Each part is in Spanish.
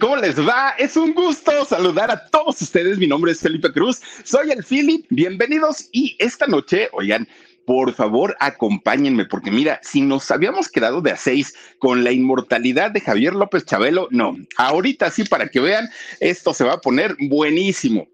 ¿Cómo les va? Es un gusto saludar a todos ustedes. Mi nombre es Felipe Cruz. Soy el Philip. Bienvenidos. Y esta noche, oigan, por favor, acompáñenme, porque mira, si nos habíamos quedado de a seis con la inmortalidad de Javier López Chabelo, no, ahorita sí, para que vean, esto se va a poner buenísimo.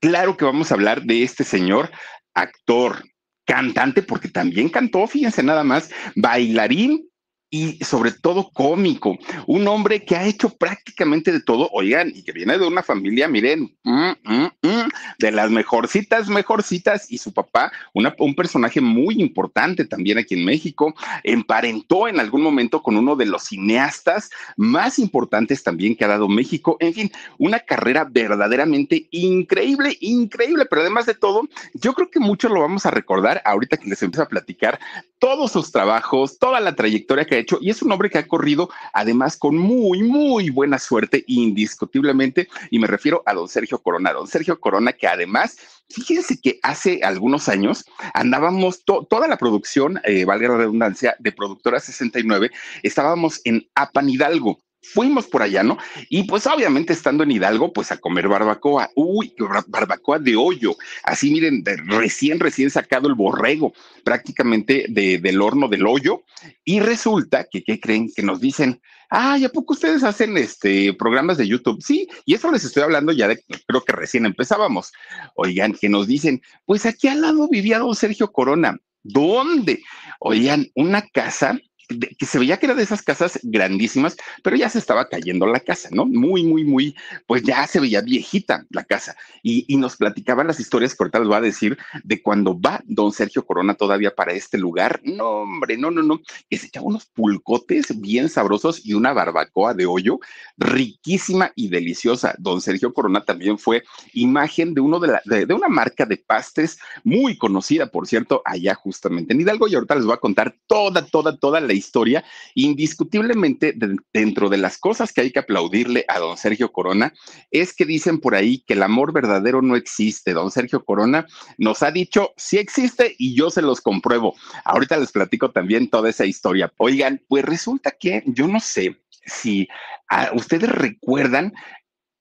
Claro que vamos a hablar de este señor actor, cantante, porque también cantó, fíjense nada más, bailarín, y sobre todo cómico, un hombre que ha hecho prácticamente de todo, oigan, y que viene de una familia, miren, mm, mm, mm, de las mejorcitas, mejorcitas, y su papá, un personaje muy importante también aquí en México, emparentó en algún momento con uno de los cineastas más importantes también que ha dado México, en fin, una carrera verdaderamente increíble, increíble, pero además de todo, yo creo que muchos lo vamos a recordar ahorita que les empiezo a platicar todos sus trabajos, toda la trayectoria que ha hecho, y es un hombre que ha corrido además con muy, muy buena suerte, indiscutiblemente, y me refiero a don Sergio Corona, don Sergio Corona, que además, fíjense que hace algunos años andábamos, toda la producción, eh, valga la redundancia, de Productora 69, estábamos en Apan Hidalgo, fuimos por allá, ¿no? Y pues obviamente estando en Hidalgo, pues a comer barbacoa. Uy, barbacoa de hoyo. Así miren, recién, recién sacado el borrego, prácticamente del horno del hoyo. Y resulta que, ¿qué creen? Que nos dicen, ay, ¿a poco ustedes hacen este programas de YouTube? Sí, y eso les estoy hablando ya de, creo que recién empezábamos. Oigan, que nos dicen, pues aquí al lado vivía don Sergio Corona. ¿Dónde? Oigan, una casa que se veía que era de esas casas grandísimas, pero ya se estaba cayendo la casa, ¿no? Muy, muy, muy, pues ya se veía viejita la casa. Y, nos platicaban las historias que ahorita les voy a decir de cuando va don Sergio Corona todavía para este lugar. No, hombre, no, no, no, que se echaba unos pulcotes bien sabrosos y una barbacoa de hoyo riquísima y deliciosa. Don Sergio Corona también fue imagen de uno de, la, de, de una marca de pastes muy conocida, por cierto, allá justamente en Hidalgo. Y ahorita les voy a contar toda, toda, toda la historia, indiscutiblemente dentro de las cosas que hay que aplaudirle a don Sergio Corona es que dicen por ahí que el amor verdadero no existe. Don Sergio Corona nos ha dicho sí existe y yo se los compruebo. Ahorita les platico también toda esa historia. Oigan, pues resulta que yo no sé si ah, ustedes recuerdan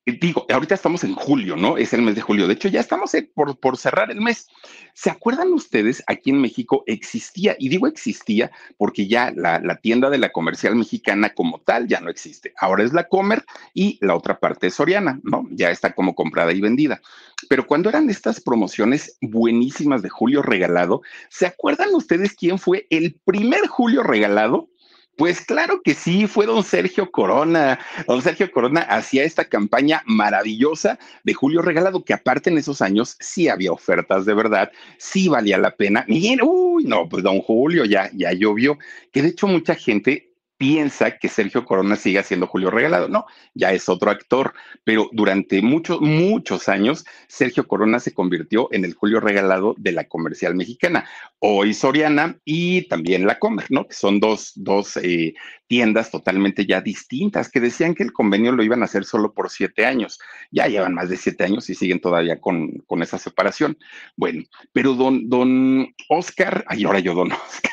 digo, ahorita estamos en julio, ¿no? Es el mes de julio. De hecho, ya estamos eh, por, por cerrar el mes. ¿Se acuerdan ustedes? Aquí en México existía, y digo existía porque ya la, la, tienda de la comercial mexicana como tal ya no existe. Ahora es la Comer y la otra parte es Soriana, ¿no? Ya está como comprada y vendida. Pero cuando eran estas promociones buenísimas de Julio Regalado, ¿se acuerdan ustedes quién fue el primer Julio Regalado? Pues claro que sí, fue don Sergio Corona. Don Sergio Corona hacía esta campaña maravillosa de Julio Regalado, que aparte en esos años sí había ofertas de verdad, sí valía la pena. Miren, uy, no, pues don Julio ya, ya llovió, que de hecho mucha gente piensa que Sergio Corona sigue siendo Julio Regalado. No, ya es otro actor, pero durante muchos, muchos años, Sergio Corona se convirtió en el Julio Regalado de la comercial mexicana. Hoy Soriana y también la Comer, ¿no? Que son dos, dos eh, tiendas totalmente ya distintas, que decían que el convenio lo iban a hacer solo por siete años. Ya llevan más de siete años y siguen todavía con, con esa separación. Bueno, pero don, don Oscar, ay, ahora yo don Oscar.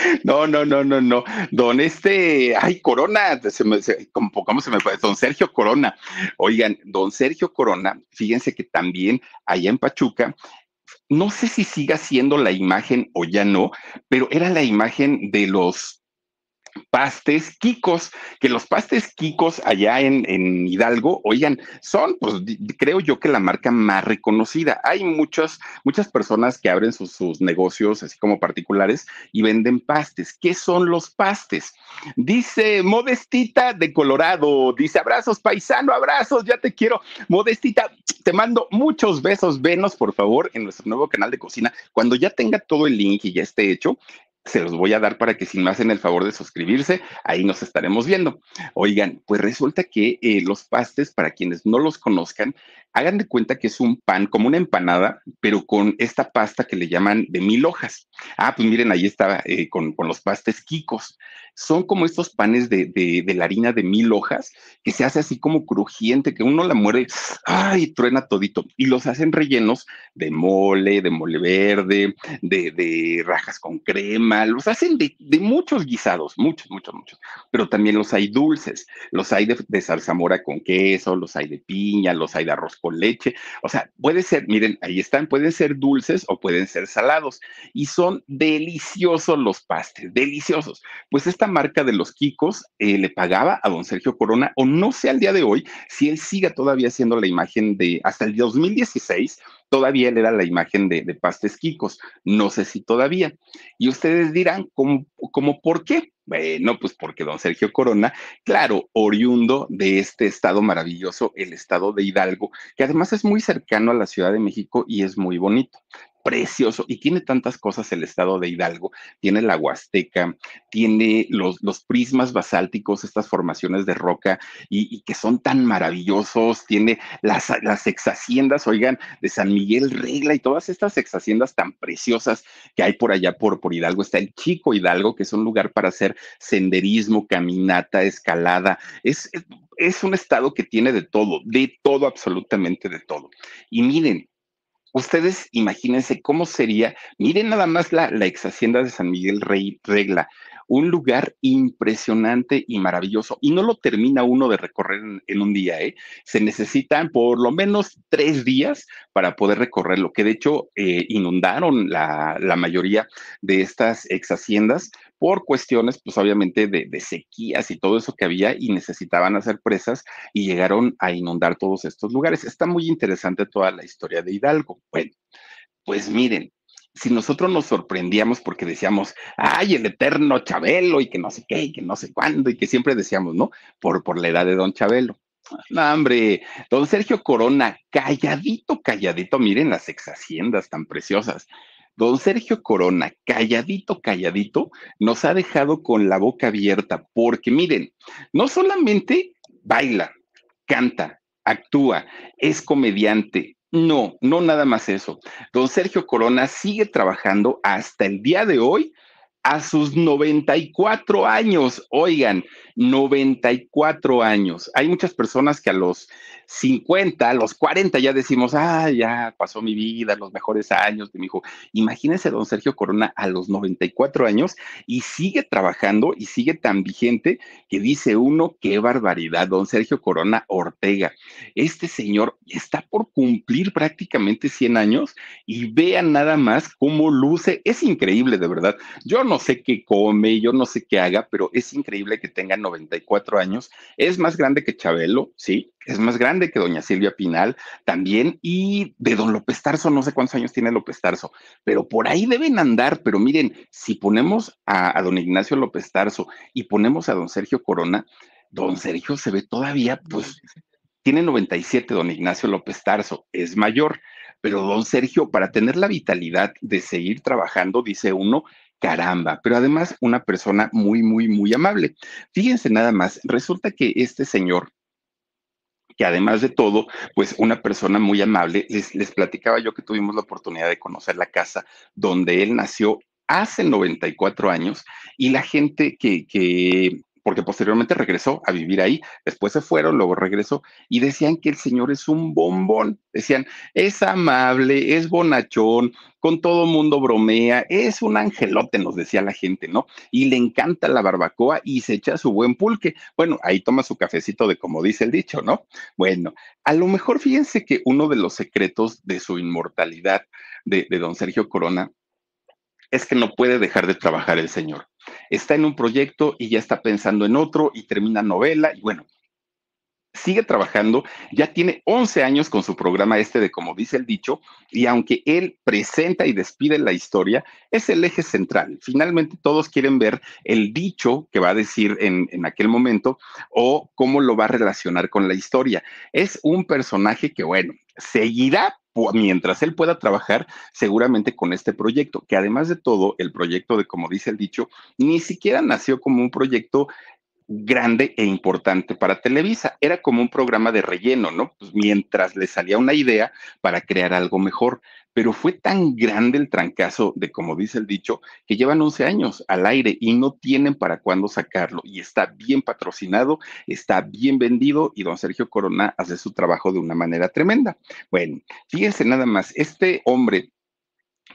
No, no, no, no, no. Don este, ay, Corona, se me, ¿cómo se me fue? Don Sergio Corona. Oigan, don Sergio Corona, fíjense que también allá en Pachuca, no sé si siga siendo la imagen o ya no, pero era la imagen de los pastes Kikos, que los pastes Kikos allá en, en, Hidalgo, oigan, son, pues creo yo que la marca más reconocida. Hay muchas, muchas personas que abren sus, sus, negocios, así como particulares, y venden pastes. ¿Qué son los pastes? Dice Modestita de Colorado, dice abrazos, paisano, abrazos, ya te quiero. Modestita, te mando muchos besos, venos por favor en nuestro nuevo canal de cocina. Cuando ya tenga todo el link y ya esté hecho, se los voy a dar para que si me hacen el favor de suscribirse, ahí nos estaremos viendo. Oigan, pues resulta que eh, los pastes, para quienes no los conozcan, Hagan de cuenta que es un pan como una empanada, pero con esta pasta que le llaman de mil hojas. Ah, pues miren, ahí está eh, con, con, los pastes quicos. Son como estos panes de, de, la harina de mil hojas que se hace así como crujiente, que uno la muere, ¡ay! truena todito. Y los hacen rellenos de mole, de mole verde, de, de rajas con crema, los hacen de, muchos guisados, muchos, muchos, muchos. Pero también los hay dulces, los hay de, de zarzamora con queso, los hay de piña, los hay de arroz con leche. O sea, puede ser, miren, ahí están, pueden ser dulces o pueden ser salados. Y son deliciosos los pastes, deliciosos. Pues esta marca de los Kikos eh, le pagaba a don Sergio Corona, o no sé al día de hoy si él siga todavía siendo la imagen de, hasta el 2016, todavía él era la imagen de, de pastes Kikos. No sé si todavía. Y ustedes dirán, ¿cómo, cómo por qué? Bueno, pues porque don Sergio Corona, claro, oriundo de este estado maravilloso, el estado de Hidalgo, que además es muy cercano a la Ciudad de México y es muy bonito precioso y tiene tantas cosas el estado de Hidalgo. Tiene la Huasteca, tiene los, los prismas basálticos, estas formaciones de roca y, que son tan maravillosos. Tiene las, las ex haciendas, oigan, de San Miguel Regla y todas estas ex haciendas tan preciosas que hay por allá por, por Hidalgo. Está el Chico Hidalgo, que es un lugar para hacer senderismo, caminata, escalada. Es, es, es un estado que tiene de todo, de todo, absolutamente de todo. Y miren, Ustedes imagínense cómo sería, miren nada más la, la ex hacienda de San Miguel Rey Regla, un lugar impresionante y maravilloso. Y no lo termina uno de recorrer en, un día, ¿eh? Se necesitan por lo menos tres días para poder recorrerlo, que de hecho eh, inundaron la, la, mayoría de estas ex haciendas por cuestiones, pues obviamente de, sequías y todo eso que había y necesitaban hacer presas y llegaron a inundar todos estos lugares. Está muy interesante toda la historia de Hidalgo. Bueno, pues miren, si nosotros nos sorprendíamos porque decíamos, ay, el eterno Chabelo y que no sé qué, y que no sé cuándo, y que siempre decíamos, ¿no? Por, por la edad de don Chabelo. No, hombre, don Sergio Corona, calladito, calladito, miren las ex haciendas tan preciosas. Don Sergio Corona, calladito, calladito, nos ha dejado con la boca abierta, porque miren, no solamente baila, canta, actúa, es comediante. No, no nada más eso. Don Sergio Corona sigue trabajando hasta el día de hoy a sus 94 años. Oigan, 94 años. Hay muchas personas que a los 50, a los 40 ya decimos, ah, ya pasó mi vida, los mejores años de mi hijo. Imagínense don Sergio Corona a los 94 años y sigue trabajando y sigue tan vigente que dice uno, qué barbaridad, don Sergio Corona Ortega. Este señor está por cumplir prácticamente 100 años y vean nada más cómo luce. Es increíble, de verdad. Yo no sé qué come, yo no sé qué haga, pero es increíble que tenga 94 años. Es más grande que Chabelo, sí, es más grande que doña Silvia Pinal también, y de don López Tarso, no sé cuántos años tiene López Tarso, pero por ahí deben andar, pero miren, si ponemos a, a don Ignacio López Tarso y ponemos a don Sergio Corona, don Sergio se ve todavía, pues, tiene 97, don Ignacio López Tarso, es mayor, pero don Sergio, para tener la vitalidad de seguir trabajando, dice uno, caramba, pero además una persona muy, muy, muy amable. Fíjense nada más, resulta que este señor, que además de todo, pues una persona muy amable, les, les platicaba yo que tuvimos la oportunidad de conocer la casa donde él nació hace 94 años y la gente que, que porque posteriormente regresó a vivir ahí, después se fueron, luego regresó y decían que el señor es un bombón, decían, es amable, es bonachón, con todo mundo bromea, es un angelote, nos decía la gente, ¿no? Y le encanta la barbacoa y se echa su buen pulque. Bueno, ahí toma su cafecito de como dice el dicho, ¿no? Bueno, a lo mejor fíjense que uno de los secretos de su inmortalidad de, de don Sergio Corona es que no puede dejar de trabajar el señor. Está en un proyecto y ya está pensando en otro y termina novela y bueno, sigue trabajando, ya tiene 11 años con su programa este de como dice el dicho, y aunque él presenta y despide la historia, es el eje central. Finalmente todos quieren ver el dicho que va a decir en, en aquel momento o cómo lo va a relacionar con la historia. Es un personaje que, bueno, seguirá mientras él pueda trabajar seguramente con este proyecto, que además de todo, el proyecto de, como dice el dicho, ni siquiera nació como un proyecto grande e importante para Televisa. Era como un programa de relleno, ¿no? Pues mientras le salía una idea para crear algo mejor. Pero fue tan grande el trancazo de, como dice el dicho, que llevan 11 años al aire y no tienen para cuándo sacarlo. Y está bien patrocinado, está bien vendido y don Sergio Corona hace su trabajo de una manera tremenda. Bueno, fíjense nada más, este hombre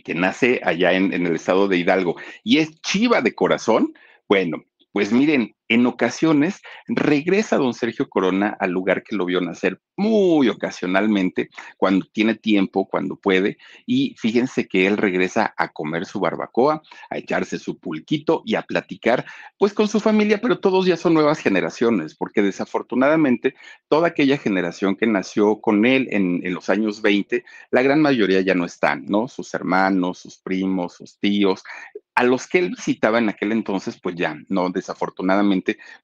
que nace allá en, en el estado de Hidalgo y es chiva de corazón, bueno, pues miren, en ocasiones regresa don Sergio Corona al lugar que lo vio nacer muy ocasionalmente, cuando tiene tiempo, cuando puede, y fíjense que él regresa a comer su barbacoa, a echarse su pulquito y a platicar, pues con su familia, pero todos ya son nuevas generaciones, porque desafortunadamente toda aquella generación que nació con él en, en los años 20, la gran mayoría ya no están, ¿no? Sus hermanos, sus primos, sus tíos, a los que él visitaba en aquel entonces, pues ya, no, desafortunadamente,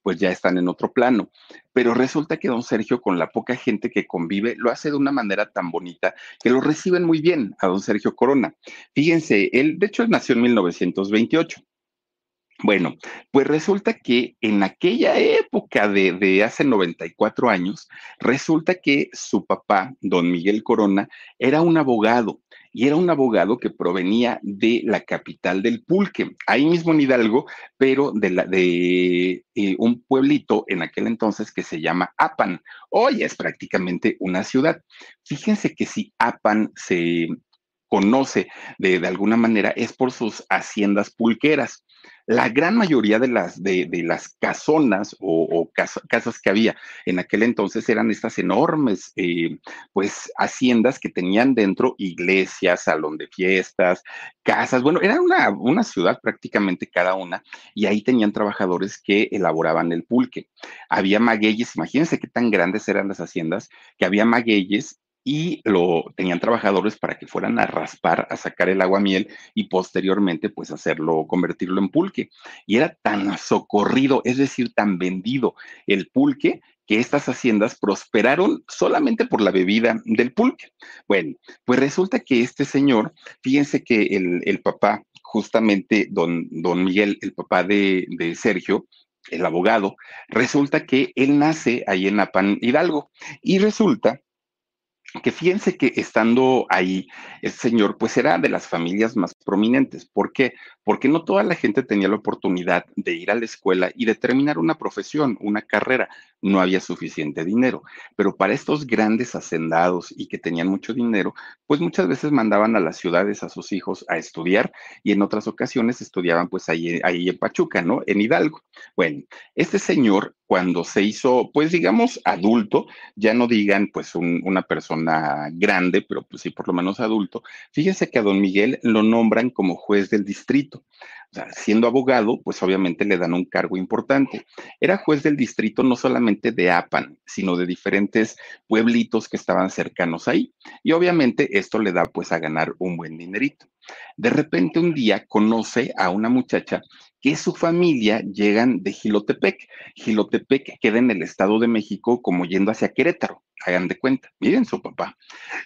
pues ya están en otro plano. Pero resulta que don Sergio, con la poca gente que convive, lo hace de una manera tan bonita que lo reciben muy bien a don Sergio Corona. Fíjense, él, de hecho, él nació en 1928. Bueno, pues resulta que en aquella época de, de, hace 94 años, resulta que su papá, don Miguel Corona, era un abogado y era un abogado que provenía de la capital del Pulque, ahí mismo en Hidalgo, pero de, la, de eh, un pueblito en aquel entonces que se llama Apan. Hoy es prácticamente una ciudad. Fíjense que si Apan se conoce de, de alguna manera es por sus haciendas pulqueras la gran mayoría de las, de, las casonas o, o casa, casas que había en aquel entonces eran estas enormes, eh, pues, haciendas que tenían dentro iglesias, salón de fiestas, casas, bueno, era una, una ciudad prácticamente cada una, y ahí tenían trabajadores que elaboraban el pulque. Había magueyes, imagínense qué tan grandes eran las haciendas, que había magueyes y lo tenían trabajadores para que fueran a raspar, a sacar el agua miel y posteriormente pues hacerlo, convertirlo en pulque. Y era tan socorrido, es decir, tan vendido el pulque que estas haciendas prosperaron solamente por la bebida del pulque. Bueno, pues resulta que este señor, fíjense que el, el papá, justamente don, don Miguel, el papá de, de Sergio, el abogado, resulta que él nace ahí en Apan Hidalgo y resulta que fíjense que estando ahí, el señor pues era de las familias más prominentes. ¿Por qué? Porque no toda la gente tenía la oportunidad de ir a la escuela y de terminar una profesión, una carrera. No había suficiente dinero. Pero para estos grandes hacendados y que tenían mucho dinero, pues muchas veces mandaban a las ciudades a sus hijos a estudiar y en otras ocasiones estudiaban pues ahí, ahí en Pachuca, ¿no? En Hidalgo. Bueno, este señor cuando se hizo, pues digamos, adulto, ya no digan pues un, una persona grande, pero pues sí, por lo menos adulto, fíjense que a don Miguel lo nombran como juez del distrito. O sea, siendo abogado, pues obviamente le dan un cargo importante. Era juez del distrito no solamente de Apan, sino de diferentes pueblitos que estaban cercanos ahí. Y obviamente esto le da pues a ganar un buen dinerito. De repente un día conoce a una muchacha que su familia llegan de Gilotepec. Gilotepec queda en el Estado de México como yendo hacia Querétaro, hagan de cuenta, miren su papá.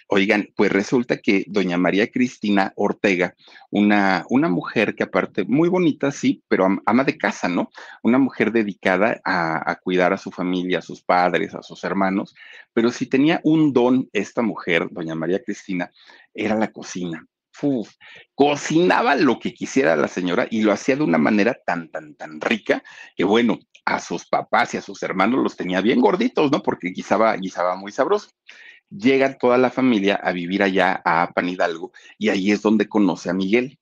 Oigan, pues resulta que doña María Cristina Ortega, una, una mujer que aparte, muy bonita, sí, pero ama de casa, ¿no? Una mujer dedicada a, a cuidar a su familia, a sus padres, a sus hermanos, pero si tenía un don esta mujer, doña María Cristina, era la cocina cocinaba lo que quisiera la señora y lo hacía de una manera tan, tan, tan rica que bueno, a sus papás y a sus hermanos los tenía bien gorditos, ¿no? Porque guisaba, guisaba muy sabroso. Llega toda la familia a vivir allá a Pan Hidalgo y ahí es donde conoce a Miguel.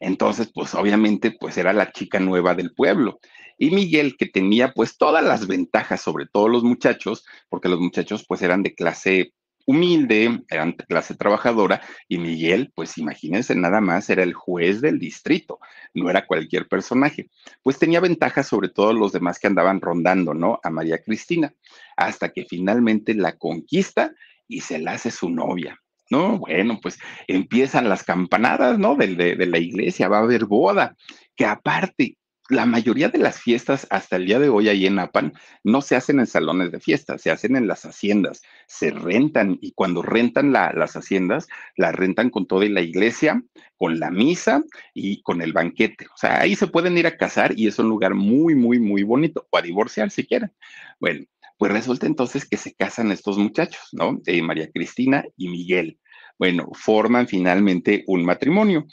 Entonces, pues obviamente, pues era la chica nueva del pueblo. Y Miguel, que tenía pues todas las ventajas sobre todos los muchachos, porque los muchachos pues eran de clase humilde, eran clase trabajadora, y Miguel, pues imagínense, nada más era el juez del distrito, no era cualquier personaje. Pues tenía ventajas sobre todos los demás que andaban rondando, ¿no? A María Cristina, hasta que finalmente la conquista y se la hace su novia. No, bueno, pues empiezan las campanadas, ¿no? De, de, de la iglesia, va a haber boda, que aparte la mayoría de las fiestas hasta el día de hoy ahí en Apan no se hacen en salones de fiestas, se hacen en las haciendas, se rentan y cuando rentan las haciendas, las rentan con toda la iglesia, con la misa y con el banquete. O sea, ahí se pueden ir a casar y es un lugar muy, muy, muy bonito o a divorciar si quieren. Bueno, pues resulta entonces que se casan estos muchachos, ¿no? Eh, María Cristina y Miguel. Bueno, forman finalmente un matrimonio.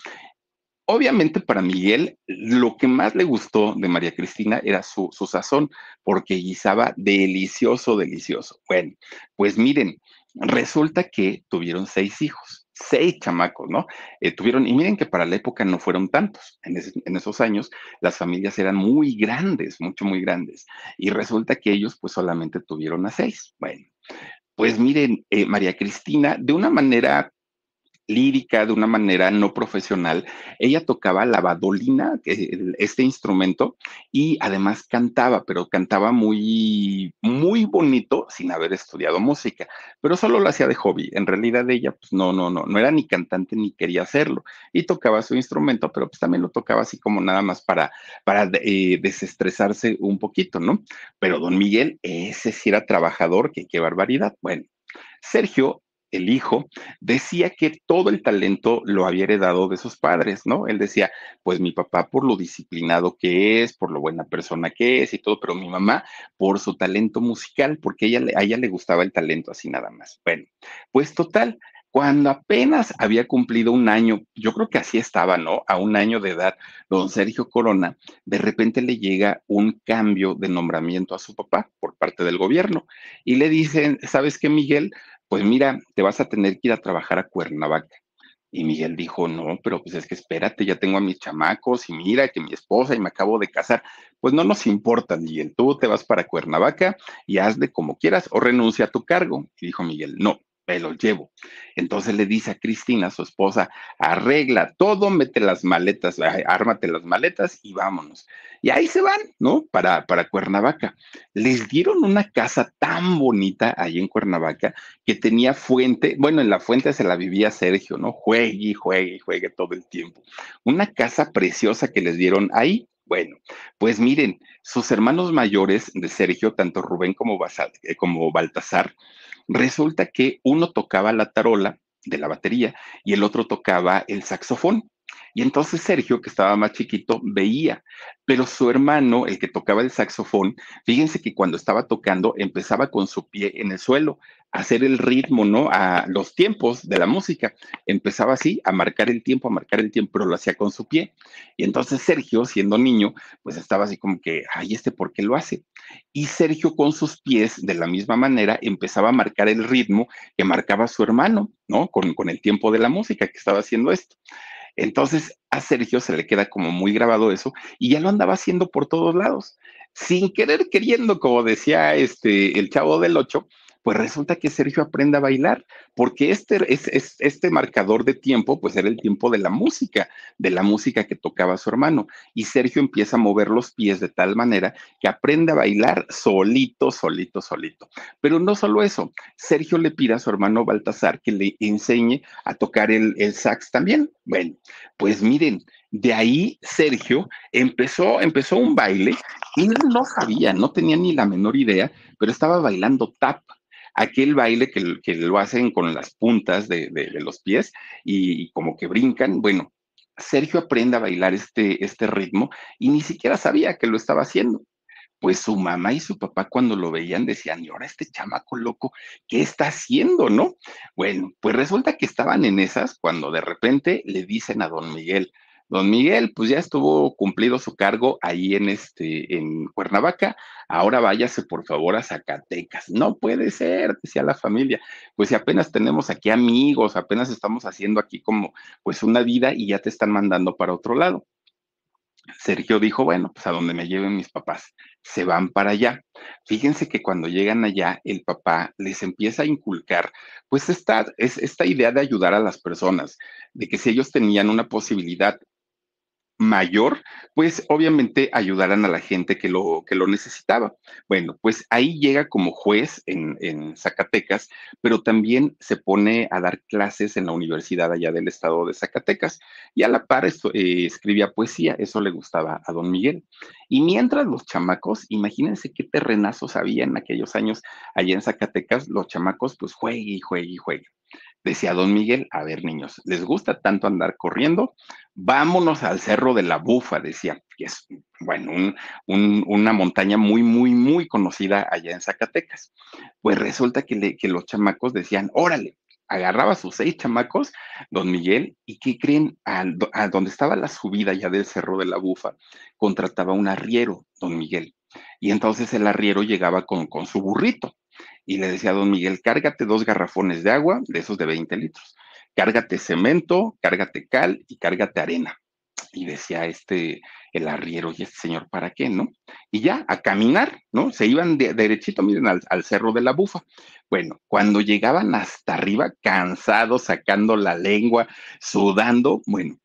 Obviamente para Miguel lo que más le gustó de María Cristina era su, sazón, porque guisaba delicioso, delicioso. Bueno, pues miren, resulta que tuvieron seis hijos, seis chamacos, ¿no? Eh, tuvieron, y miren que para la época no fueron tantos. En, en, esos años las familias eran muy grandes, mucho, muy grandes. Y resulta que ellos pues solamente tuvieron a seis. Bueno, pues miren, eh, María Cristina, de una manera lírica, de una manera no profesional. Ella tocaba la badolina, este instrumento, y además cantaba, pero cantaba muy, muy bonito sin haber estudiado música, pero solo lo hacía de hobby. En realidad ella, pues no, no, no, no era ni cantante ni quería hacerlo. Y tocaba su instrumento, pero pues también lo tocaba así como nada más para, para eh, desestresarse un poquito, ¿no? Pero don Miguel, ese sí era trabajador, que qué barbaridad. Bueno, Sergio el hijo, decía que todo el talento lo había heredado de sus padres, ¿no? Él decía, pues mi papá por lo disciplinado que es, por lo buena persona que es y todo, pero mi mamá por su talento musical, porque ella, a ella le gustaba el talento así nada más. Bueno, pues total, cuando apenas había cumplido un año, yo creo que así estaba, ¿no? A un año de edad, don Sergio Corona, de repente le llega un cambio de nombramiento a su papá por parte del gobierno y le dicen, ¿sabes qué, Miguel? Pues mira, te vas a tener que ir a trabajar a Cuernavaca. Y Miguel dijo, no, pero pues es que espérate, ya tengo a mis chamacos y mira que mi esposa y me acabo de casar. Pues no nos importa, Miguel, tú te vas para Cuernavaca y hazle como quieras o renuncia a tu cargo. Y dijo Miguel, no, me lo llevo. Entonces le dice a Cristina, su esposa, arregla todo, mete las maletas, ármate las maletas y vámonos. Y ahí se van, ¿no? Para, para Cuernavaca. Les dieron una casa tan bonita ahí en Cuernavaca que tenía fuente, bueno, en la fuente se la vivía Sergio, ¿no? Juegue, juegue, juegue todo el tiempo. Una casa preciosa que les dieron ahí. Bueno, pues miren, sus hermanos mayores de Sergio, tanto Rubén como, eh, como Baltasar, resulta que uno tocaba la tarola de la batería y el otro tocaba el saxofón. Y entonces Sergio, que estaba más chiquito, veía, pero su hermano, el que tocaba el saxofón, fíjense que cuando estaba tocando empezaba con su pie en el suelo a hacer el ritmo, ¿no? A los tiempos de la música. Empezaba así, a marcar el tiempo, a marcar el tiempo, pero lo hacía con su pie. Y entonces Sergio, siendo niño, pues estaba así como que, ay, ¿este por qué lo hace? Y Sergio con sus pies, de la misma manera, empezaba a marcar el ritmo que marcaba su hermano, ¿no? Con, con el tiempo de la música que estaba haciendo esto. Entonces a Sergio se le queda como muy grabado eso y ya lo andaba haciendo por todos lados, sin querer queriendo, como decía este el chavo del 8, pues resulta que Sergio aprende a bailar, porque este, es, este marcador de tiempo, pues era el tiempo de la música, de la música que tocaba su hermano. Y Sergio empieza a mover los pies de tal manera que aprende a bailar solito, solito, solito. Pero no solo eso, Sergio le pide a su hermano Baltasar que le enseñe a tocar el, sax también. Bueno, pues miren, de ahí Sergio empezó, empezó un baile y él no sabía, no tenía ni la menor idea, pero estaba bailando tap aquel baile que, lo hacen con las puntas de, los pies y, como que brincan. Bueno, Sergio aprende a bailar este, este ritmo y ni siquiera sabía que lo estaba haciendo. Pues su mamá y su papá cuando lo veían decían, y ahora este chamaco loco, ¿qué está haciendo, no? Bueno, pues resulta que estaban en esas cuando de repente le dicen a don Miguel, Don Miguel, pues ya estuvo cumplido su cargo ahí en este, en Cuernavaca. Ahora váyase por favor a Zacatecas. No puede ser, decía la familia. Pues si apenas tenemos aquí amigos, apenas estamos haciendo aquí como pues una vida y ya te están mandando para otro lado. Sergio dijo, bueno, pues a donde me lleven mis papás, se van para allá. Fíjense que cuando llegan allá, el papá les empieza a inculcar, pues esta, es esta idea de ayudar a las personas, de que si ellos tenían una posibilidad mayor, pues obviamente ayudaran a la gente que lo, que lo necesitaba. Bueno, pues ahí llega como juez en, en Zacatecas, pero también se pone a dar clases en la universidad allá del estado de Zacatecas y a la par eh, escribía poesía, eso le gustaba a don Miguel. Y mientras los chamacos, imagínense qué terrenazos había en aquellos años allá en Zacatecas, los chamacos pues juegue y juegue y juegue. Decía don Miguel, a ver niños, ¿les gusta tanto andar corriendo? Vámonos al Cerro de la Bufa, decía, que es, bueno, una montaña muy, muy, muy conocida allá en Zacatecas. Pues resulta que, que los chamacos decían, órale, agarraba sus seis chamacos, don Miguel, y ¿qué creen? A, donde estaba la subida ya del Cerro de la Bufa, contrataba un arriero, don Miguel. Y entonces el arriero llegaba con su burrito y le decía a don Miguel, cárgate dos garrafones de agua, de esos de 20 litros, cárgate cemento, cárgate cal y cárgate arena. Y decía este, el arriero, y este señor, ¿para qué, no? Y ya, a caminar, ¿no? Se iban de, derechito, miren, al, al, cerro de la bufa. Bueno, cuando llegaban hasta arriba, cansados, sacando la lengua, sudando, bueno,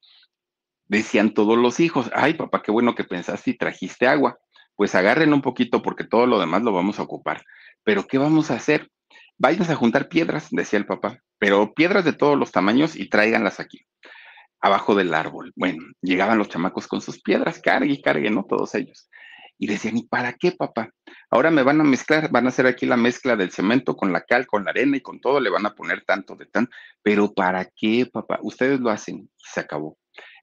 decían todos los hijos, ay, papá, qué bueno que pensaste y trajiste agua. Pues agarren un poquito porque todo lo demás lo vamos a ocupar. Pero ¿qué vamos a hacer? Vayan a juntar piedras, decía el papá, pero piedras de todos los tamaños y tráiganlas aquí, abajo del árbol. Bueno, llegaban los chamacos con sus piedras, cargue y cargue, ¿no? Todos ellos. Y decían, ¿y para qué, papá? Ahora me van a mezclar, van a hacer aquí la mezcla del cemento con la cal, con la arena y con todo, le van a poner tanto de tan, pero ¿para qué, papá? Ustedes lo hacen y se acabó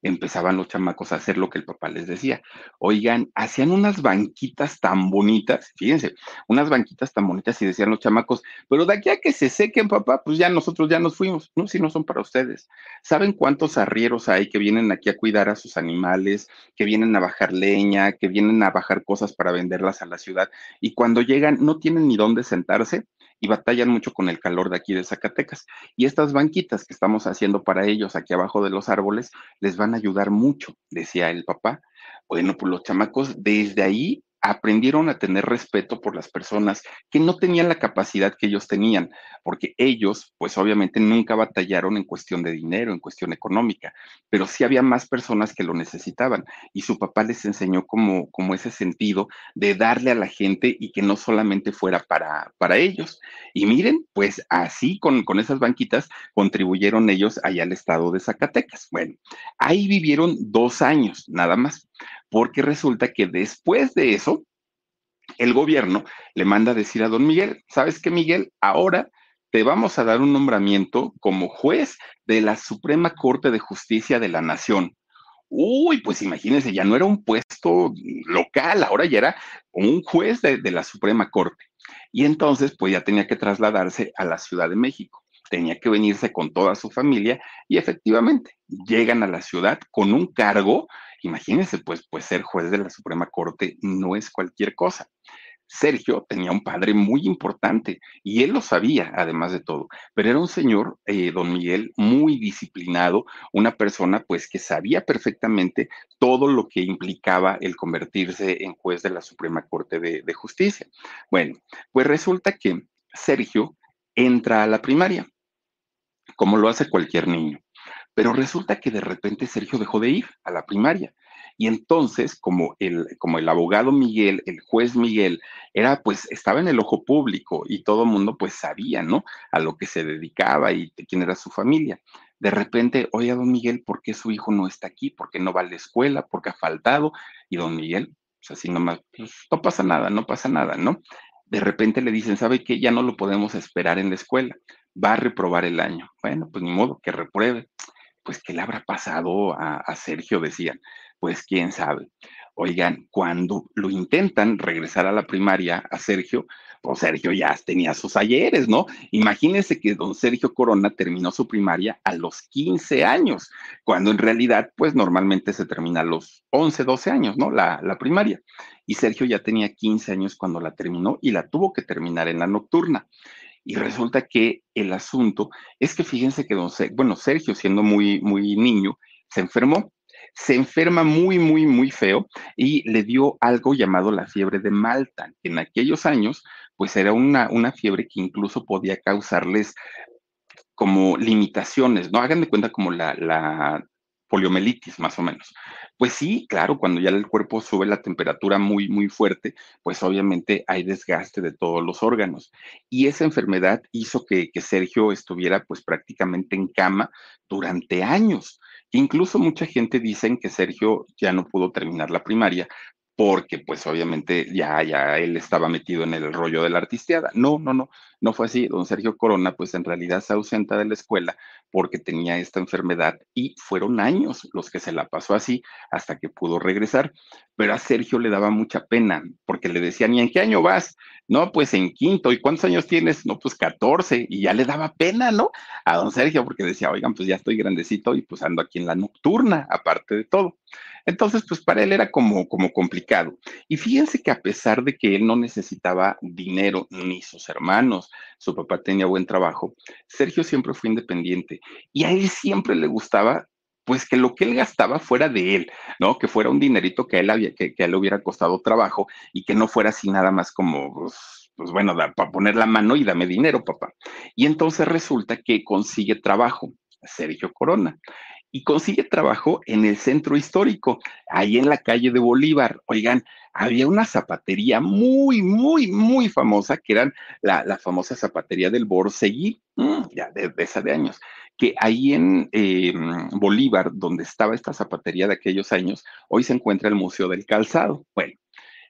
empezaban los chamacos a hacer lo que el papá les decía. Oigan, hacían unas banquitas tan bonitas, fíjense, unas banquitas tan bonitas y decían los chamacos, pero de aquí a que se sequen, papá, pues ya nosotros ya nos fuimos, no, si no son para ustedes. ¿Saben cuántos arrieros hay que vienen aquí a cuidar a sus animales, que vienen a bajar leña, que vienen a bajar cosas para venderlas a la ciudad y cuando llegan no tienen ni dónde sentarse? Y batallan mucho con el calor de aquí de Zacatecas. Y estas banquitas que estamos haciendo para ellos aquí abajo de los árboles les van a ayudar mucho, decía el papá. Bueno, pues los chamacos desde ahí aprendieron a tener respeto por las personas que no tenían la capacidad que ellos tenían, porque ellos, pues obviamente nunca batallaron en cuestión de dinero, en cuestión económica, pero sí había más personas que lo necesitaban y su papá les enseñó como, como ese sentido de darle a la gente y que no solamente fuera para, para ellos. Y miren, pues así con, con esas banquitas contribuyeron ellos allá al estado de Zacatecas. Bueno, ahí vivieron dos años, nada más porque resulta que después de eso, el gobierno le manda a decir a don Miguel, ¿sabes qué, Miguel? Ahora te vamos a dar un nombramiento como juez de la Suprema Corte de Justicia de la Nación. Uy, pues imagínense, ya no era un puesto local, ahora ya era un juez de, de la Suprema Corte. Y entonces, pues ya tenía que trasladarse a la Ciudad de México tenía que venirse con toda su familia y efectivamente llegan a la ciudad con un cargo Imagínense, pues, pues ser juez de la Suprema Corte no es cualquier cosa. Sergio tenía un padre muy importante y él lo sabía, además de todo, pero era un señor, eh, don Miguel, muy disciplinado, una persona pues que sabía perfectamente todo lo que implicaba el convertirse en juez de la Suprema Corte de, de Justicia. Bueno, pues resulta que Sergio entra a la primaria, como lo hace cualquier niño. Pero resulta que de repente Sergio dejó de ir a la primaria. Y entonces, como el, como el abogado Miguel, el juez Miguel, era pues, estaba en el ojo público y todo el mundo pues sabía, ¿no? A lo que se dedicaba y quién era su familia. De repente, oye, don Miguel, ¿por qué su hijo no está aquí? ¿Por qué no va a la escuela? ¿Por qué ha faltado? Y don Miguel, pues así nomás, pues no pasa nada, no pasa nada, ¿no? De repente le dicen, ¿sabe qué? Ya no lo podemos esperar en la escuela, va a reprobar el año. Bueno, pues ni modo, que repruebe pues, ¿qué le habrá pasado a, Sergio? Decían, pues, quién sabe. Oigan, cuando lo intentan regresar a la primaria a Sergio, pues Sergio ya tenía sus ayeres, ¿no? Imagínense que don Sergio Corona terminó su primaria a los 15 años, cuando en realidad, pues normalmente se termina a los 11, 12 años, ¿no? La, la primaria. Y Sergio ya tenía 15 años cuando la terminó y la tuvo que terminar en la nocturna. Y resulta que el asunto es que fíjense que don bueno, Sergio, siendo muy, muy niño, se enfermó. Se enferma muy, muy, muy feo y le dio algo llamado la fiebre de Malta, que en aquellos años, pues era una, una fiebre que incluso podía causarles como limitaciones, ¿no? Hagan de cuenta como la, la poliomelitis, más o menos. Pues sí, claro, cuando ya el cuerpo sube la temperatura muy, muy fuerte, pues obviamente hay desgaste de todos los órganos. Y esa enfermedad hizo que, que Sergio estuviera pues prácticamente en cama durante años. Incluso mucha gente dice que Sergio ya no pudo terminar la primaria porque pues obviamente ya, ya él estaba metido en el rollo de la artisteada. No, no, no, no fue así. Don Sergio Corona pues en realidad se ausenta de la escuela porque tenía esta enfermedad y fueron años los que se la pasó así hasta que pudo regresar. Pero a Sergio le daba mucha pena porque le decían, ¿y en qué año vas? No, pues en quinto. ¿Y cuántos años tienes? No, pues 14. Y ya le daba pena, ¿no? A don Sergio porque decía, oigan, pues ya estoy grandecito y pues ando aquí en la nocturna, aparte de todo. Entonces, pues para él era como, como complicado. Y fíjense que a pesar de que él no necesitaba dinero, ni sus hermanos, su papá tenía buen trabajo, Sergio siempre fue independiente y a él siempre le gustaba pues que lo que él gastaba fuera de él, ¿no? Que fuera un dinerito que a él, había, que, a él hubiera costado trabajo y que no fuera así nada más como, pues, pues bueno, para poner la mano y dame dinero, papá. Y entonces resulta que consigue trabajo, Sergio Corona y consigue trabajo en el centro histórico, ahí en la calle de Bolívar. Oigan, había una zapatería muy, muy, muy famosa, que era la, famosa zapatería del Borseguí, mm, ya de, esa de años, que ahí en em, Bolívar, donde estaba esta zapatería de aquellos años, hoy se encuentra el Museo del Calzado. Bueno,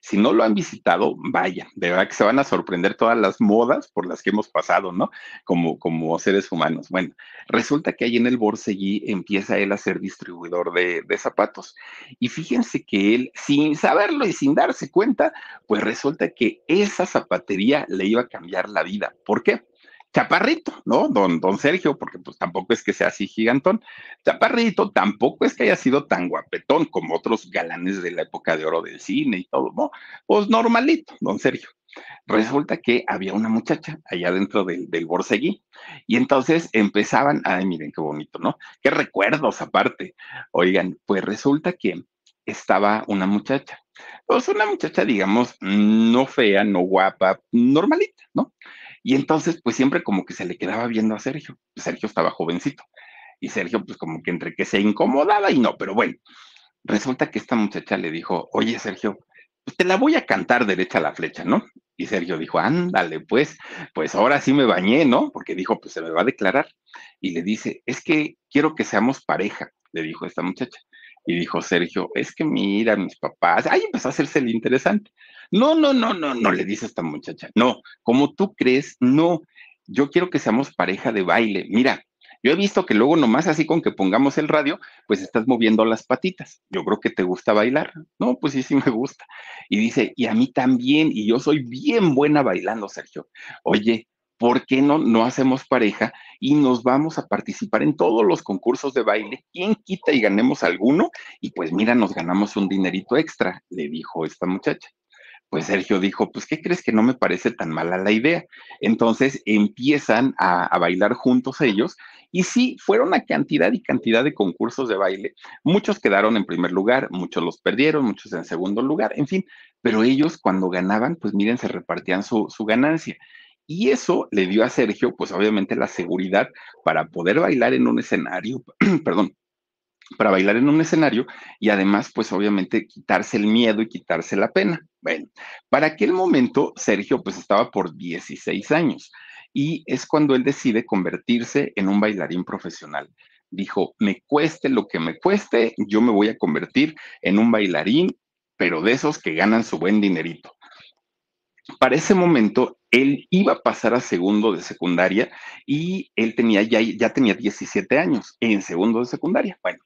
si no lo han visitado, vayan, de verdad que se van a sorprender todas las modas por las que hemos pasado, ¿no? Como, como seres humanos. Bueno, resulta que ahí en el Borseguí empieza él a ser distribuidor de, de zapatos. Y fíjense que él, sin saberlo y sin darse cuenta, pues resulta que esa zapatería le iba a cambiar la vida. ¿Por qué? Chaparrito, ¿no? Don, don Sergio, porque pues tampoco es que sea así gigantón. Chaparrito, tampoco es que haya sido tan guapetón como otros galanes de la época de oro del cine y todo, ¿no? Pues normalito, don Sergio. Resulta que había una muchacha allá dentro del, del Borseguí y entonces empezaban, ay, miren qué bonito, ¿no? Qué recuerdos aparte. Oigan, pues resulta que estaba una muchacha. Pues una muchacha, digamos, no fea, no guapa, normalita, ¿no? Y entonces, pues siempre como que se le quedaba viendo a Sergio. Sergio estaba jovencito. Y Sergio, pues como que entre que se incomodaba y no, pero bueno, resulta que esta muchacha le dijo, oye Sergio, pues te la voy a cantar derecha a la flecha, ¿no? Y Sergio dijo, ándale, pues, pues ahora sí me bañé, ¿no? Porque dijo, pues se me va a declarar. Y le dice, es que quiero que seamos pareja, le dijo esta muchacha. Y dijo Sergio, es que mira, mis papás, ahí empezó a hacerse el interesante. No, no, no, no, no, le dice esta muchacha, no, como tú crees, no, yo quiero que seamos pareja de baile. Mira, yo he visto que luego nomás así con que pongamos el radio, pues estás moviendo las patitas. Yo creo que te gusta bailar. No, pues sí, sí me gusta. Y dice, y a mí también, y yo soy bien buena bailando, Sergio. Oye, ¿por qué no, no hacemos pareja y nos vamos a participar en todos los concursos de baile? ¿Quién quita y ganemos alguno? Y pues mira, nos ganamos un dinerito extra, le dijo esta muchacha. Pues Sergio dijo, pues ¿qué crees que no me parece tan mala la idea? Entonces empiezan a, a bailar juntos ellos y sí, fueron una cantidad y cantidad de concursos de baile. Muchos quedaron en primer lugar, muchos los perdieron, muchos en segundo lugar, en fin, pero ellos cuando ganaban, pues miren, se repartían su, su ganancia. Y eso le dio a Sergio, pues obviamente la seguridad para poder bailar en un escenario, perdón, para bailar en un escenario y además, pues obviamente quitarse el miedo y quitarse la pena. Bueno, para aquel momento Sergio pues estaba por 16 años y es cuando él decide convertirse en un bailarín profesional. Dijo, me cueste lo que me cueste, yo me voy a convertir en un bailarín, pero de esos que ganan su buen dinerito. Para ese momento, él iba a pasar a segundo de secundaria y él tenía ya, ya tenía 17 años en segundo de secundaria. Bueno,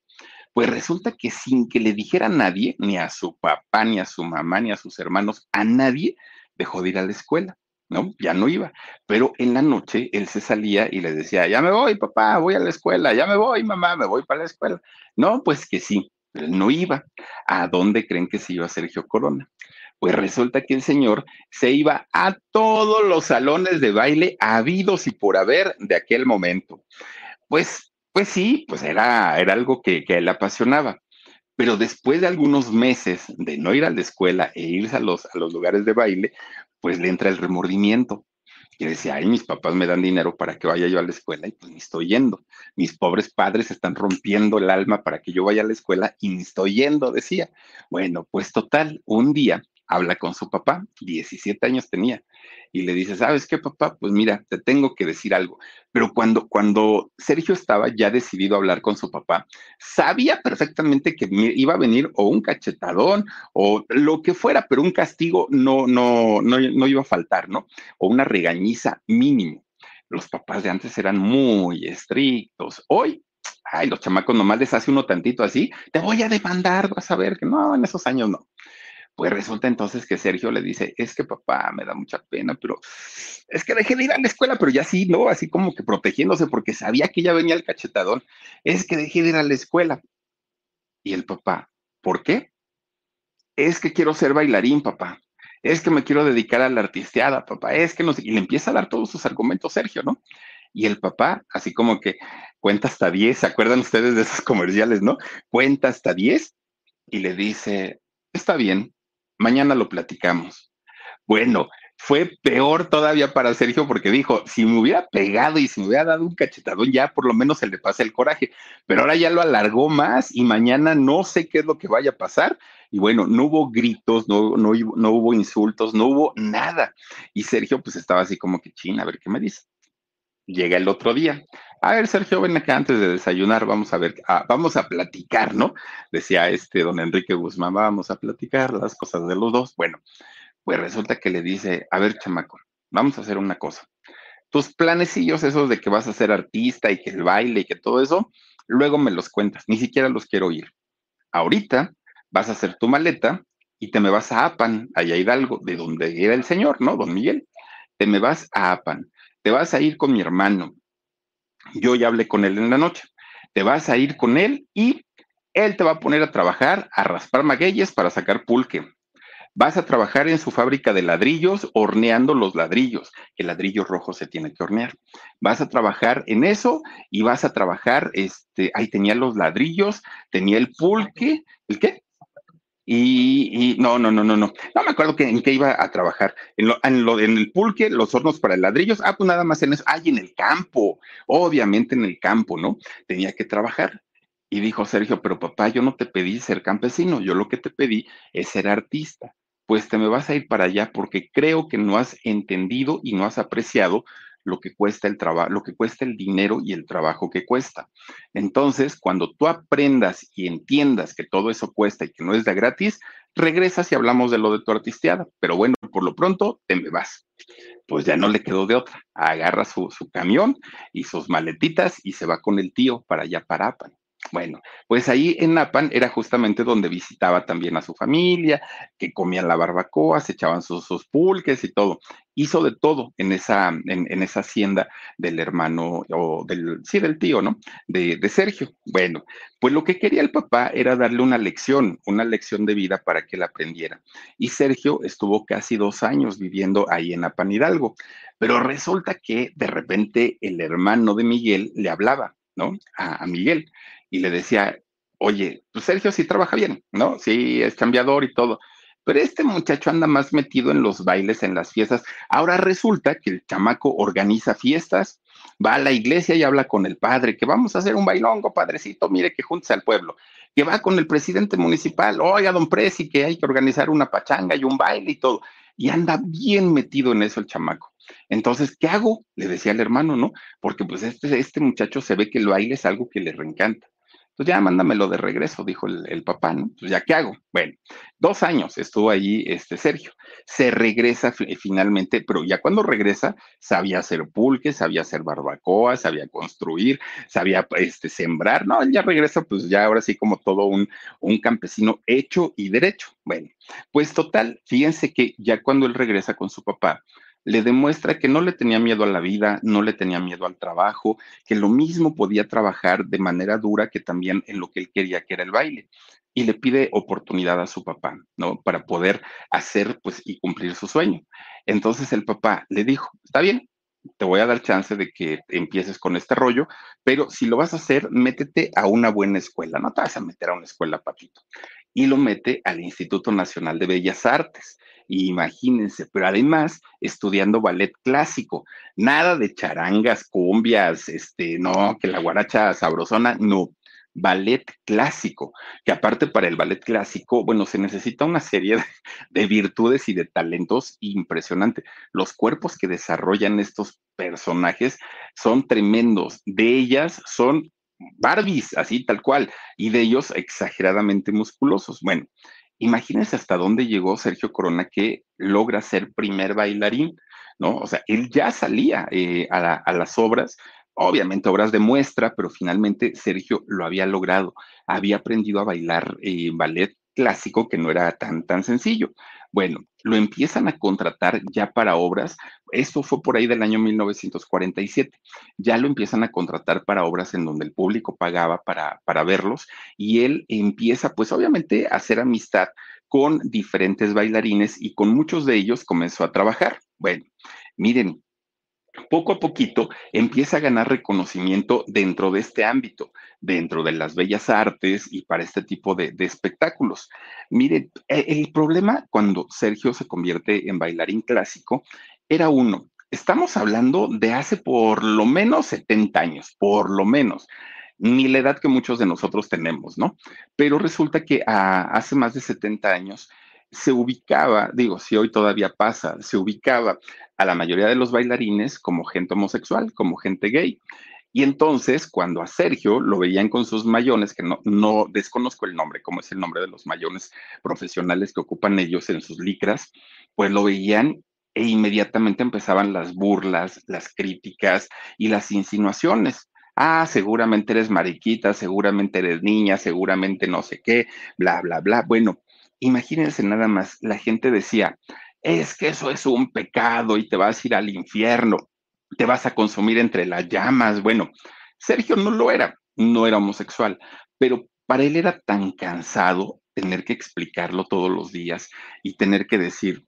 pues resulta que sin que le dijera a nadie, ni a su papá, ni a su mamá, ni a sus hermanos, a nadie dejó de ir a la escuela. ¿no? Ya no iba. Pero en la noche él se salía y le decía, ya me voy, papá, voy a la escuela, ya me voy, mamá, me voy para la escuela. No, pues que sí, pero no iba. ¿A dónde creen que se iba Sergio Corona? Pues resulta que el señor se iba a todos los salones de baile habidos y por haber de aquel momento. Pues, pues sí, pues era, era algo que, que él apasionaba. Pero después de algunos meses de no ir a la escuela e irse a los, a los lugares de baile, pues le entra el remordimiento. y decía, ay, mis papás me dan dinero para que vaya yo a la escuela y pues ni estoy yendo. Mis pobres padres están rompiendo el alma para que yo vaya a la escuela y ni estoy yendo, decía. Bueno, pues total, un día habla con su papá, 17 años tenía, y le dice, ¿sabes qué, papá? Pues mira, te tengo que decir algo. Pero cuando, cuando Sergio estaba ya decidido a hablar con su papá, sabía perfectamente que iba a venir o un cachetadón o lo que fuera, pero un castigo no, no, no, no iba a faltar, ¿no? O una regañiza mínimo. Los papás de antes eran muy estrictos. Hoy ay, los chamacos nomás les hace uno tantito así, te voy a demandar, vas a ver que no, en esos años no. Pues resulta entonces que Sergio le dice, es que papá, me da mucha pena, pero es que dejé de ir a la escuela, pero ya sí, ¿no? Así como que protegiéndose porque sabía que ya venía el cachetadón, es que dejé de ir a la escuela. Y el papá, ¿por qué? Es que quiero ser bailarín, papá. Es que me quiero dedicar a la artisteada, papá. Es que no sé. Y le empieza a dar todos sus argumentos, Sergio, ¿no? Y el papá, así como que cuenta hasta 10, ¿se acuerdan ustedes de esos comerciales, no? Cuenta hasta 10 y le dice, está bien, mañana lo platicamos. Bueno, fue peor todavía para Sergio porque dijo, si me hubiera pegado y si me hubiera dado un cachetadón, ya por lo menos se le pasa el coraje, pero ahora ya lo alargó más y mañana no sé qué es lo que vaya a pasar. Y bueno, no hubo gritos, no, no, no hubo insultos, no hubo nada. Y Sergio pues estaba así como que, china, a ver qué me dice. Llega el otro día. A ver, Sergio, ven acá antes de desayunar, vamos a ver, ah, vamos a platicar, ¿no? Decía este don Enrique Guzmán, vamos a platicar las cosas de los dos. Bueno, pues resulta que le dice, a ver, chamaco, vamos a hacer una cosa. Tus planecillos esos de que vas a ser artista y que el baile y que todo eso, luego me los cuentas, ni siquiera los quiero oír. Ahorita vas a hacer tu maleta y te me vas a Apan, allá Hidalgo, de donde era el señor, ¿no? Don Miguel. Te me vas a Apan, te vas a ir con mi hermano, yo ya hablé con él en la noche. Te vas a ir con él y él te va a poner a trabajar, a raspar magueyes para sacar pulque. Vas a trabajar en su fábrica de ladrillos, horneando los ladrillos. El ladrillo rojo se tiene que hornear. Vas a trabajar en eso y vas a trabajar, este, ahí tenía los ladrillos, tenía el pulque, ¿el qué? Y, no, no, no, no, no. No me acuerdo que, en qué iba a trabajar. En, lo, en, lo, en el pulque, los hornos para ladrillos. Ah, pues nada más en eso. Ay, en el campo. Obviamente en el campo, ¿no? Tenía que trabajar. Y dijo Sergio, pero papá, yo no te pedí ser campesino. Yo lo que te pedí es ser artista. Pues te me vas a ir para allá porque creo que no has entendido y no has apreciado lo que cuesta el trabajo, lo que cuesta el dinero y el trabajo que cuesta. Entonces, cuando tú aprendas y entiendas que todo eso cuesta y que no es de gratis, regresas y hablamos de lo de tu artisteada. Pero bueno, por lo pronto te me vas. Pues ya no le quedó de otra. Agarra su, su camión y sus maletitas y se va con el tío para allá para Apan. Bueno, pues ahí en Napan era justamente donde visitaba también a su familia, que comían la barbacoa, se echaban sus, pulques y todo. Hizo de todo en esa, en, esa hacienda del hermano, o del, sí, del tío, ¿no? De, de Sergio. Bueno, pues lo que quería el papá era darle una lección, una lección de vida para que la aprendiera. Y Sergio estuvo casi dos años viviendo ahí en Napan Hidalgo. Pero resulta que de repente el hermano de Miguel le hablaba, ¿no? a Miguel y le decía, oye, pues Sergio sí trabaja bien, ¿no? Sí, es cambiador y todo. Pero este muchacho anda más metido en los bailes, en las fiestas. Ahora resulta que el chamaco organiza fiestas, va a la iglesia y habla con el padre, que vamos a hacer un bailongo, padrecito, mire que juntes al pueblo. Que va con el presidente municipal, oiga, don Presi, que hay que organizar una pachanga y un baile y todo. Y anda bien metido en eso el chamaco. Entonces, ¿qué hago? Le decía al hermano, ¿no? Porque pues este, este muchacho se ve que el baile es algo que le reencanta. Pues ya mándamelo de regreso, dijo el, papá, ¿no? Pues ya qué hago. Bueno, dos años estuvo allí este Sergio. Se regresa finalmente, pero ya cuando regresa, sabía hacer pulques, sabía hacer barbacoa, sabía construir, sabía este, sembrar. No, ya regresa, pues ya ahora sí como todo un, un campesino hecho y derecho. Bueno, pues total, fíjense que ya cuando él regresa con su papá, le demuestra que no le tenía miedo a la vida, no le tenía miedo al trabajo, que lo mismo podía trabajar de manera dura que también en lo que él quería, que era el baile. Y le pide oportunidad a su papá, ¿no? Para poder hacer, pues, y cumplir su sueño. Entonces el papá le dijo, está bien, te voy a dar chance de que empieces con este rollo, pero si lo vas a hacer, métete a una buena escuela, no te vas a meter a una escuela, papito. Y lo mete al Instituto Nacional de Bellas Artes imagínense, pero además estudiando ballet clásico, nada de charangas, cumbias, este, no, que la guaracha sabrosona, no, ballet clásico, que aparte para el ballet clásico, bueno, se necesita una serie de, virtudes y de talentos impresionante. Los cuerpos que desarrollan estos personajes son tremendos. De ellas son Barbies, así tal cual, y de ellos exageradamente musculosos. Bueno, imagínense hasta dónde llegó Sergio Corona que logra ser primer bailarín, ¿no? O sea, él ya salía eh, a las obras obviamente obras de muestra, pero finalmente Sergio lo había logrado. Había aprendido a bailar eh, ballet clásico que no era tan, tan sencillo. Bueno, lo empiezan a contratar ya para obras. Esto fue por ahí del año 1947. Ya lo empiezan a contratar para obras en donde el público pagaba para, para verlos y él empieza pues obviamente a hacer amistad con diferentes bailarines y con muchos de ellos comenzó a trabajar. Bueno, miren, poco a poquito empieza a ganar reconocimiento dentro de este ámbito, dentro de las bellas artes y para este tipo de, espectáculos. Miren, e, el problema cuando Sergio se convierte en bailarín clásico era uno, estamos hablando de hace por lo menos 70 años, por lo menos ni la edad que muchos de nosotros tenemos, ¿no? Pero resulta que hace más de 70 años se ubicaba, digo, si hoy todavía pasa, se ubicaba a la mayoría de los bailarines como gente homosexual, como gente gay. Y entonces, cuando a Sergio lo veían con sus mayones, que no, no desconozco el nombre, como es el nombre de los mayones profesionales que ocupan ellos en sus licras, pues lo veían e inmediatamente empezaban las burlas, las críticas y las insinuaciones. Ah, seguramente eres mariquita, seguramente eres niña, seguramente no sé qué, bla, bla, bla. Bueno, imagínense nada más, la gente decía, es que eso es un pecado y te vas a ir al infierno, te vas a consumir entre las llamas. Bueno, Sergio no lo era, no era homosexual, pero para él era tan cansado tener que explicarlo todos los días y tener que decir,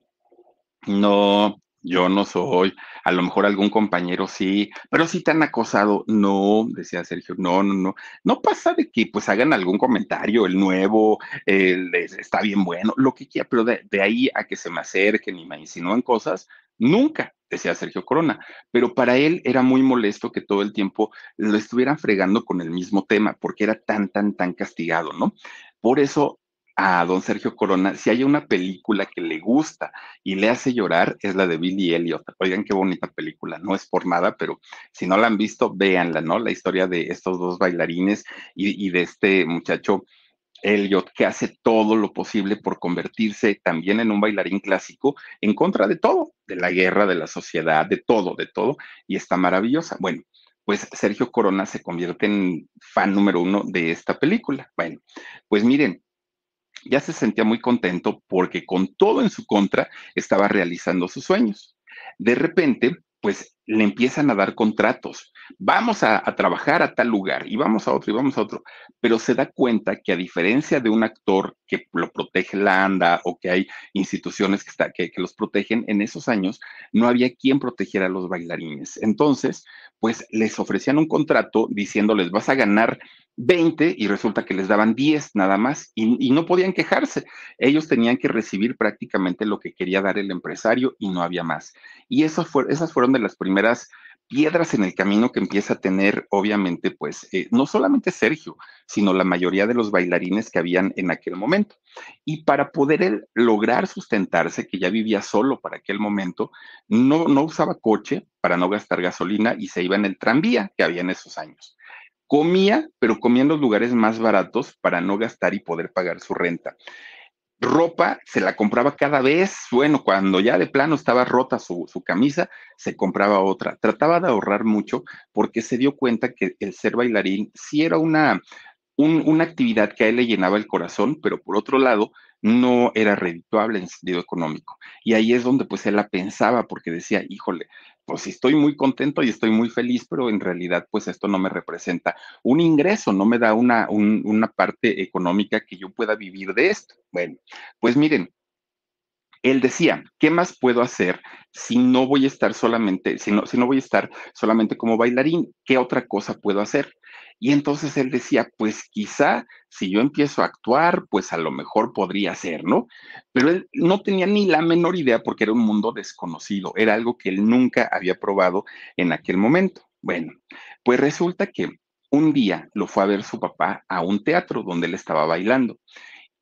no, yo no soy, a lo mejor algún compañero sí, pero si te han acosado, no, decía Sergio, no, no, no, no pasa de que pues hagan algún comentario, el nuevo, está bien bueno, lo que quiera, pero de, de, ahí a que se me acerquen y me insinúen cosas, nunca, decía Sergio Corona, pero para él era muy molesto que todo el tiempo lo estuvieran fregando con el mismo tema, porque era tan, tan, tan castigado, ¿no? Por eso a don Sergio Corona, si hay una película que le gusta y le hace llorar, es la de Billy Elliot. Oigan qué bonita película, no es por nada, pero si no la han visto, véanla, ¿no? La historia de estos dos bailarines y, y de este muchacho Elliot que hace todo lo posible por convertirse también en un bailarín clásico en contra de todo, de la guerra, de la sociedad, de todo, de todo, y está maravillosa. Bueno, pues Sergio Corona se convierte en fan número uno de esta película. Bueno, pues miren, ya se sentía muy contento porque con todo en su contra estaba realizando sus sueños. De repente, pues le empiezan a dar contratos. Vamos a, trabajar a tal lugar y vamos a otro y vamos a otro. Pero se da cuenta que a diferencia de un actor que lo protege la ANDA o que hay instituciones que, que los protegen, en esos años no había quien protegiera a los bailarines. Entonces, pues les ofrecían un contrato diciéndoles vas a ganar 20 y resulta que les daban 10 nada más y, no podían quejarse. Ellos tenían que recibir prácticamente lo que quería dar el empresario y no había más. Y eso fue, esas fueron de las primeras piedras en el camino que empieza a tener, obviamente, pues eh, no solamente Sergio, sino la mayoría de los bailarines que habían en aquel momento. Y para poder él lograr sustentarse, que ya vivía solo para aquel momento, no, no usaba coche para no gastar gasolina y se iba en el tranvía que había en esos años. Comía, pero comía en los lugares más baratos para no gastar y poder pagar su renta. Ropa se la compraba cada vez, bueno, cuando ya de plano estaba rota su, camisa, se compraba otra. Trataba de ahorrar mucho porque se dio cuenta que el ser bailarín sí era una, una actividad que a él le llenaba el corazón, pero por otro lado, no era redituable en sentido económico. Y ahí es donde pues él la pensaba porque decía, híjole, pues estoy muy contento y estoy muy feliz, pero en realidad pues esto no me representa un ingreso, no me da una, una parte económica que yo pueda vivir de esto. Bueno, pues miren, él decía, ¿qué más puedo hacer si no voy a estar solamente, si no, si no voy a estar solamente como bailarín? ¿Qué otra cosa puedo hacer? Y entonces él decía, pues quizá si yo empiezo a actuar, pues a lo mejor podría ser, ¿no? Pero él no tenía ni la menor idea porque era un mundo desconocido, era algo que él nunca había probado en aquel momento. Bueno, pues resulta que un día lo fue a ver su papá a un teatro donde él estaba bailando.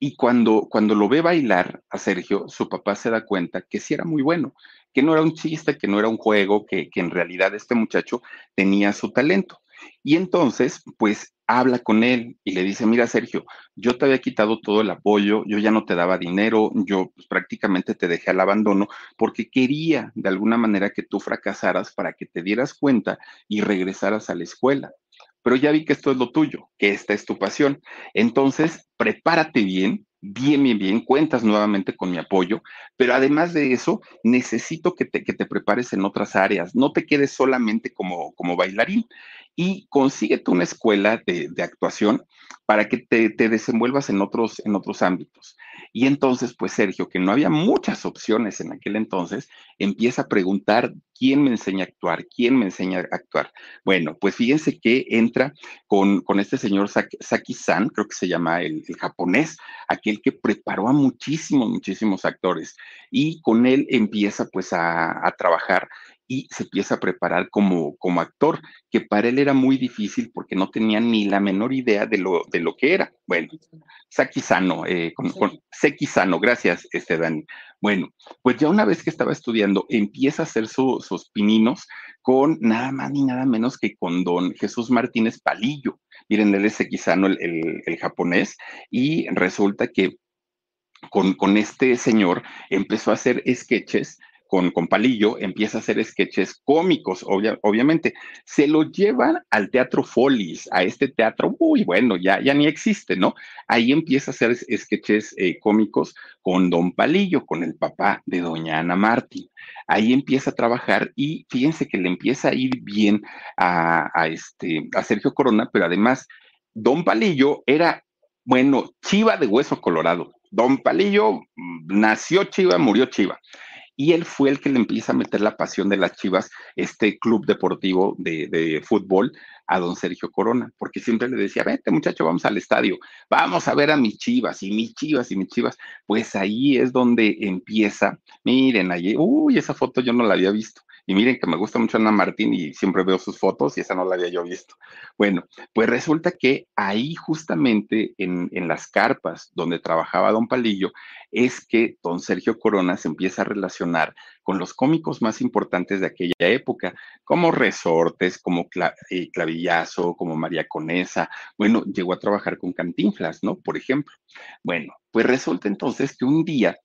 Y cuando, cuando lo ve bailar a Sergio, su papá se da cuenta que sí era muy bueno, que no era un chiste, que no era un juego, que, que en realidad este muchacho tenía su talento. Y entonces, pues habla con él y le dice, mira Sergio, yo te había quitado todo el apoyo, yo ya no te daba dinero, yo pues, prácticamente te dejé al abandono porque quería de alguna manera que tú fracasaras para que te dieras cuenta y regresaras a la escuela. Pero ya vi que esto es lo tuyo, que esta es tu pasión. Entonces, prepárate bien, bien, bien, bien, cuentas nuevamente con mi apoyo, pero además de eso, necesito que te, que te prepares en otras áreas, no te quedes solamente como, como bailarín. Y consíguete una escuela de, de actuación para que te, desenvuelvas en otros, en otros ámbitos. Y entonces, pues Sergio, que no había muchas opciones en aquel entonces, empieza a preguntar quién me enseña a actuar, quién me enseña a actuar. Bueno, pues fíjense que entra con, con este señor Saki-san, creo que se llama el, japonés, aquel que preparó a muchísimos, muchísimos actores. Y con él empieza pues a trabajar y se empieza a preparar como, como actor, que para él era muy difícil porque no tenía ni la menor idea de lo, de lo que era. Bueno, Saki Sano, eh, con, con Seki Sano, gracias, este Dani. Bueno, pues ya una vez que estaba estudiando, empieza a hacer su, sus pininos con nada más ni nada menos que con don Jesús Martínez Palillo. Miren, él es Seki Sano, el, el, el japonés, y resulta que con, con, este señor empezó a hacer sketches con, Palillo, empieza a hacer sketches cómicos, obvia, obviamente. Se lo llevan al Teatro Folis, a este teatro, muy bueno, ya, ya ni existe, ¿no? Ahí empieza a hacer sketches eh, cómicos con Don Palillo, con el papá de Doña Ana Martín. Ahí empieza a trabajar y fíjense que le empieza a ir bien a, a, este, a Sergio Corona, pero además, Don Palillo era, bueno, chiva de hueso colorado. Don Palillo mm, nació chiva, murió chiva y él fue el que le empieza a meter la pasión de las Chivas, este club deportivo de, de, fútbol, a don Sergio Corona, porque siempre le decía, vete muchacho, vamos al estadio, vamos a ver a mis Chivas y mis Chivas y mis Chivas. Pues ahí es donde empieza, miren, allí, uy, esa foto yo no la había visto. Y miren que me gusta mucho Ana Martín y siempre veo sus fotos y esa no la había yo visto. Bueno, pues resulta que ahí justamente en, en las carpas donde trabajaba don Palillo es que don Sergio Corona se empieza a relacionar con los cómicos más importantes de aquella época, como Resortes, como eh, Clavillazo, como María Conesa. Bueno, llegó a trabajar con Cantinflas, ¿no? Por ejemplo. Bueno, pues resulta entonces que un día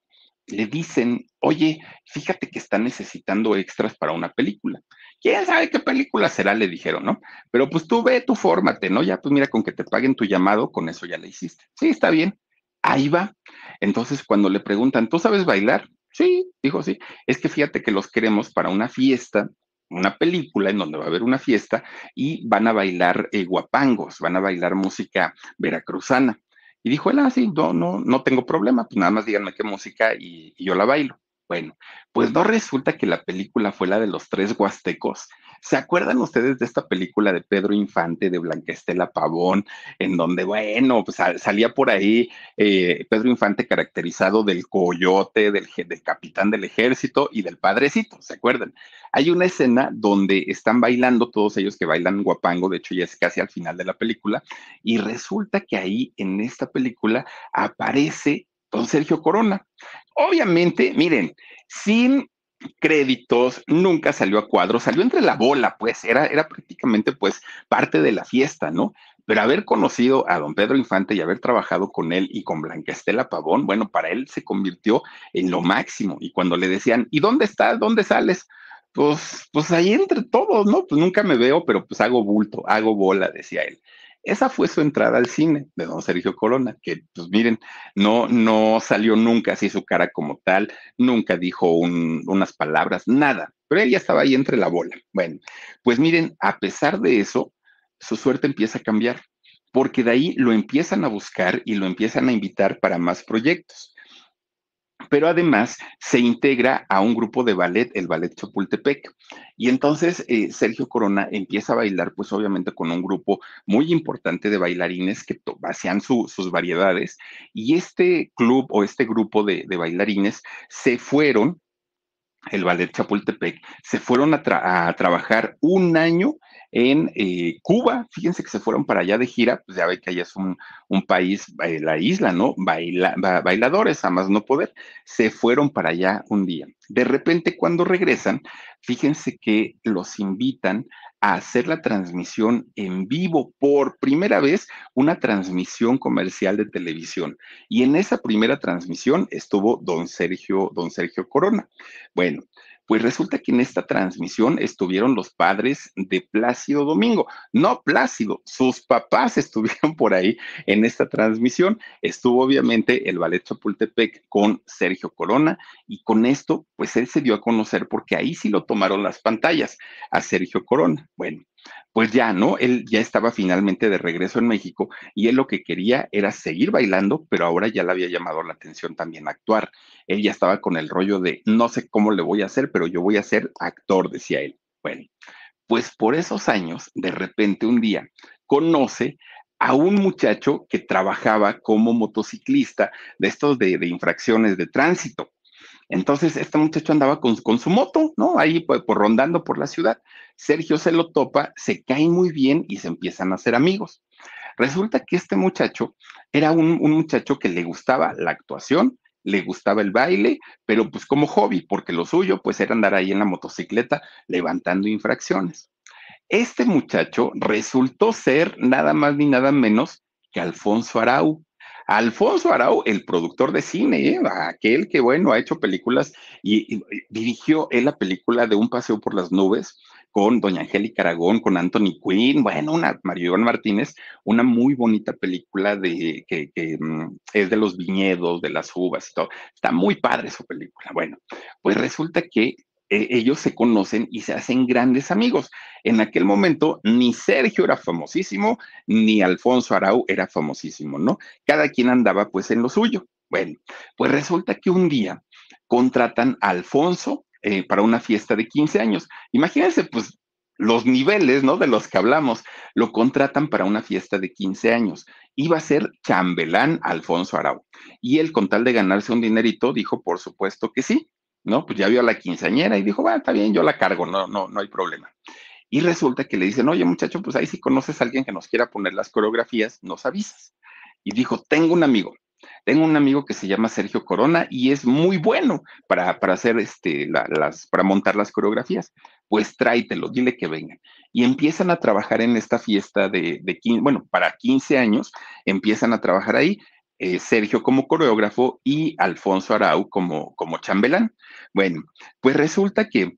le dicen, oye, fíjate que están necesitando extras para una película. ¿Quién sabe qué película será? Le dijeron, ¿no? Pero pues tú ve, tú fórmate, ¿no? Ya, pues mira, con que te paguen tu llamado, con eso ya le hiciste. Sí, está bien. Ahí va. Entonces, cuando le preguntan, ¿tú sabes bailar? Sí, dijo sí. Es que fíjate que los queremos para una fiesta, una película en donde va a haber una fiesta y van a bailar eh, guapangos, van a bailar música veracruzana. Y dijo él, ah, sí, no, no, no tengo problema, pues nada más díganme qué música y, y yo la bailo. Bueno, pues no resulta que la película fue la de los tres huastecos. ¿Se acuerdan ustedes de esta película de Pedro Infante, de Blanca Estela Pavón, en donde, bueno, pues salía por ahí eh, Pedro Infante caracterizado del coyote, del, del, capitán del ejército y del padrecito, ¿se acuerdan? Hay una escena donde están bailando todos ellos que bailan guapango, de hecho ya es casi al final de la película, y resulta que ahí en esta película aparece don Sergio Corona. Obviamente, miren, sin créditos, nunca salió a cuadro, salió entre la bola, pues era, era prácticamente pues parte de la fiesta, ¿no? Pero haber conocido a don Pedro Infante y haber trabajado con él y con Blanca Estela Pavón, bueno, para él se convirtió en lo máximo. Y cuando le decían, ¿y dónde estás? ¿Dónde sales? Pues, pues ahí entre todos, ¿no? Pues nunca me veo, pero pues hago bulto, hago bola, decía él. Esa fue su entrada al cine de don Sergio Corona, que pues miren, no, no salió nunca así su cara como tal, nunca dijo un, unas palabras, nada, pero él ya estaba ahí entre la bola. Bueno, pues miren, a pesar de eso, su suerte empieza a cambiar, porque de ahí lo empiezan a buscar y lo empiezan a invitar para más proyectos. Pero además se integra a un grupo de ballet, el Ballet Chapultepec. Y entonces eh, Sergio Corona empieza a bailar, pues obviamente con un grupo muy importante de bailarines que hacían sus variedades. Y este club o este grupo de, de bailarines se fueron el Ballet Chapultepec, se fueron a, trabajar un año en eh, Cuba. Fíjense que se fueron para allá de gira, pues ya ve que allá es un, país, eh, la isla, ¿no? bailadores, a más no poder. Se fueron para allá un día. De repente, cuando regresan, fíjense que los invitan a hacer la transmisión en vivo por primera vez, una transmisión comercial de televisión. Y en esa primera transmisión estuvo don Sergio, don Sergio Corona. Bueno, pues resulta que en esta transmisión estuvieron los padres de Plácido Domingo. No Plácido, sus papás estuvieron por ahí en esta transmisión. Estuvo obviamente el Ballet Chapultepec con Sergio Corona y con esto, pues él se dio a conocer porque ahí sí lo tomaron las pantallas a Sergio Corona. Bueno, pues ya, ¿no? Él ya estaba finalmente de regreso en México y él lo que quería era seguir bailando, pero ahora ya le había llamado la atención también actuar. Él ya estaba con el rollo de, no sé cómo le voy a hacer, pero yo voy a ser actor, decía él. Bueno, pues por esos años, de repente un día, conoce a un muchacho que trabajaba como motociclista de estos de, de infracciones de tránsito. Entonces, este muchacho andaba con, su moto, ¿no? Ahí pues, por rondando por la ciudad. Sergio se lo topa, se cae muy bien y se empiezan a hacer amigos. Resulta que este muchacho era un, un muchacho que le gustaba la actuación, le gustaba el baile, pero pues como hobby, porque lo suyo pues era andar ahí en la motocicleta levantando infracciones. Este muchacho resultó ser nada más ni nada menos que Alfonso Arau. Alfonso Arau, el productor de cine, ¿eh? aquel que, bueno, ha hecho películas y, dirigió él la película de Un paseo por las nubes con Doña Angélica Aragón, con Anthony Quinn, bueno, una Mario Martínez, una muy bonita película de que, que mm, es de los viñedos, de las uvas y todo. Está muy padre su película. Bueno, pues resulta que e, ellos se conocen y se hacen grandes amigos. En aquel momento ni Sergio era famosísimo, ni Alfonso Arau era famosísimo, ¿no? Cada quien andaba pues en lo suyo. Bueno, pues resulta que un día contratan a Alfonso eh, para una fiesta de 15 años. Imagínense pues los niveles, ¿no? De los que hablamos, lo contratan para una fiesta de 15 años. Iba a ser chambelán Alfonso Arau. Y él, con tal de ganarse un dinerito, dijo, por supuesto que sí. ¿No? Pues ya vio a la quinceañera y dijo, bueno, está bien, yo la cargo, no, no, no hay problema. Y resulta que le dicen, oye muchacho, pues ahí si conoces a alguien que nos quiera poner las coreografías, nos avisas. Y dijo, tengo un amigo, tengo un amigo que se llama Sergio Corona y es muy bueno para, para hacer este, las, para montar las coreografías. Pues tráetelo, dile que vengan. Y empiezan a trabajar en esta fiesta de, de bueno, para 15 años, empiezan a trabajar ahí. Eh, Sergio como coreógrafo y Alfonso Arau como, como chambelán. Bueno, pues resulta que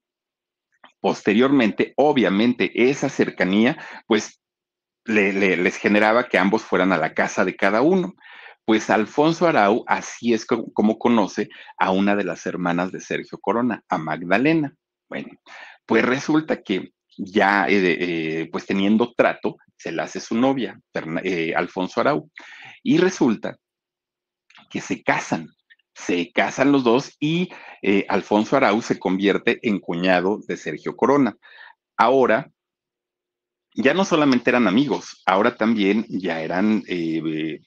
posteriormente, obviamente, esa cercanía, pues les generaba que ambos fueran a la casa de cada uno. Pues Alfonso Arau así es como, conoce a una de las hermanas de Sergio Corona, a Magdalena. Bueno, pues resulta que ya, eh, eh, pues teniendo trato, se la hace su novia, Alfonso Arau. Y resulta que se casan. Se casan los dos y eh, Alfonso Arau se convierte en cuñado de Sergio Corona. Ahora, ya no solamente eran amigos, ahora también ya eran eh,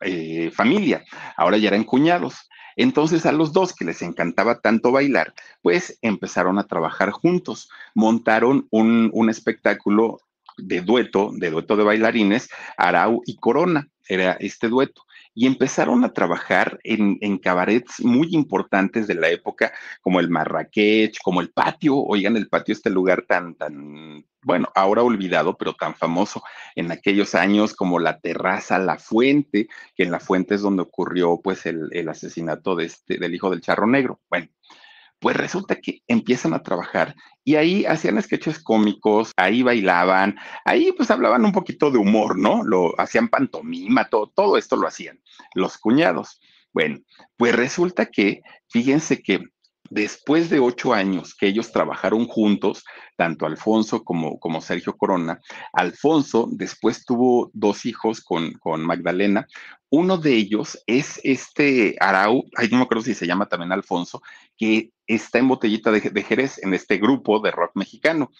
eh, familia, ahora ya eran cuñados. Entonces a los dos que les encantaba tanto bailar, pues empezaron a trabajar juntos, montaron un, un espectáculo de dueto, de dueto de bailarines, Arau y Corona, era este dueto y empezaron a trabajar en, en, cabarets muy importantes de la época, como el Marrakech, como el patio. Oigan, el patio, este lugar tan, tan, bueno, ahora olvidado, pero tan famoso en aquellos años como la terraza, la fuente, que en la fuente es donde ocurrió pues el, el asesinato de este, del hijo del charro negro. Bueno, pues resulta que empiezan a trabajar y ahí hacían sketches cómicos, ahí bailaban, ahí pues hablaban un poquito de humor, ¿no? Lo hacían pantomima, todo, todo esto lo hacían los cuñados. Bueno, pues resulta que, fíjense que después de ocho años que ellos trabajaron juntos, tanto Alfonso como, como Sergio Corona, Alfonso después tuvo dos hijos con, con Magdalena. Uno de ellos es este Arau, ay, no me acuerdo si se llama también Alfonso, que está en Botellita de, Jerez, en este grupo de rock mexicano.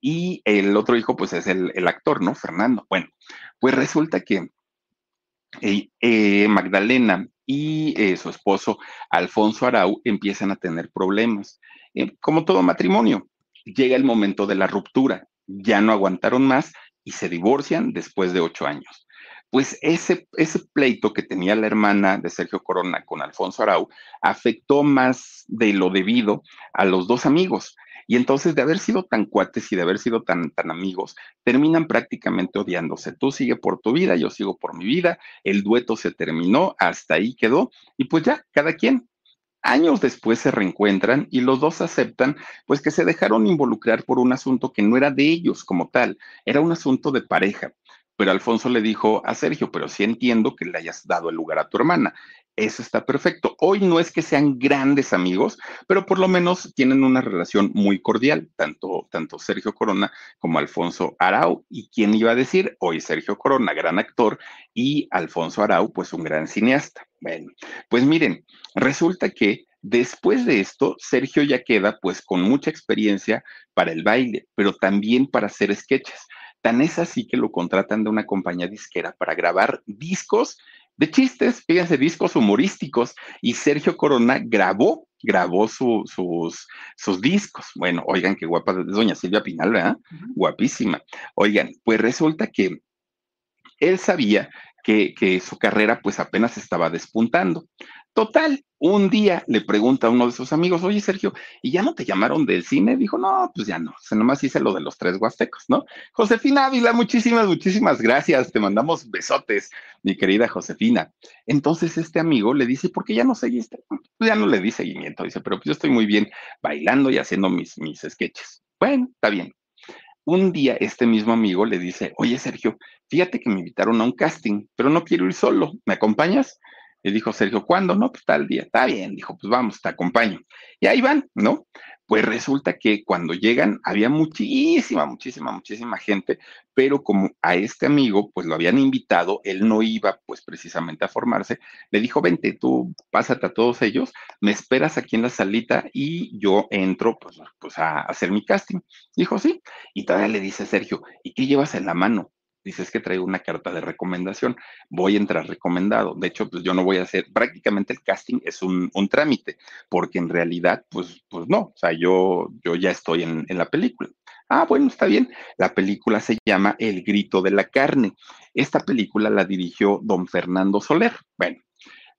Y el otro hijo, pues es el, el actor, ¿no? Fernando. Bueno, pues resulta que eh, eh, Magdalena y eh, su esposo Alfonso Arau empiezan a tener problemas. como todo matrimonio, llega el momento de la ruptura, ya no aguantaron más y se divorcian después de ocho años. Pues ese, ese pleito que tenía la hermana de Sergio Corona con Alfonso Arau afectó más de lo debido a los dos amigos. Y entonces de haber sido tan cuates y de haber sido tan, tan amigos, terminan prácticamente odiándose. Tú sigue por tu vida, yo sigo por mi vida, el dueto se terminó, hasta ahí quedó, y pues ya, cada quien. Años después se reencuentran y los dos aceptan pues que se dejaron involucrar por un asunto que no era de ellos como tal, era un asunto de pareja. Pero Alfonso le dijo a Sergio, pero sí entiendo que le hayas dado el lugar a tu hermana. Eso está perfecto. Hoy no es que sean grandes amigos, pero por lo menos tienen una relación muy cordial, tanto, tanto Sergio Corona como Alfonso Arau. ¿Y quién iba a decir? Hoy Sergio Corona, gran actor, y Alfonso Arau, pues un gran cineasta. Bueno, pues miren, resulta que después de esto, Sergio ya queda pues con mucha experiencia para el baile, pero también para hacer sketches. Tan es así que lo contratan de una compañía disquera para grabar discos de chistes, fíjense, discos humorísticos, y Sergio Corona grabó, grabó sus, sus discos. Bueno, oigan, qué guapa es doña Silvia Pinal, ¿verdad? Guapísima. Oigan, pues resulta que él sabía que, que, su carrera pues apenas estaba despuntando. Total, un día le pregunta a uno de sus amigos, oye Sergio, ¿y ya no te llamaron del cine? Dijo, no, pues ya no, o sea, nomás hice lo de los tres huastecos, ¿no? Josefina Ávila, muchísimas, muchísimas gracias, te mandamos besotes, mi querida Josefina. Entonces este amigo le dice, ¿por qué ya no seguiste? Pues ya no le di seguimiento, dice, pero pues yo estoy muy bien bailando y haciendo mis, mis sketches. Bueno, está bien. Un día este mismo amigo le dice, oye Sergio, fíjate que me invitaron a un casting, pero no quiero ir solo, ¿me acompañas? Y dijo Sergio, ¿cuándo? No, pues tal día. Está bien, dijo, pues vamos, te acompaño. Y ahí van, ¿no? Pues resulta que cuando llegan había muchísima, muchísima, muchísima gente, pero como a este amigo pues lo habían invitado, él no iba pues precisamente a formarse, le dijo, vente, tú pásate a todos ellos, me esperas aquí en la salita y yo entro pues, pues a hacer mi casting. Dijo, sí, y todavía le dice Sergio, ¿y qué llevas en la mano? Dices que traigo una carta de recomendación, voy a entrar recomendado. De hecho, pues yo no voy a hacer, prácticamente el casting es un, trámite, porque en realidad, pues, pues no, o sea, yo, yo ya estoy en, en la película. Ah, bueno, está bien. La película se llama El grito de la carne. Esta película la dirigió don Fernando Soler. Bueno,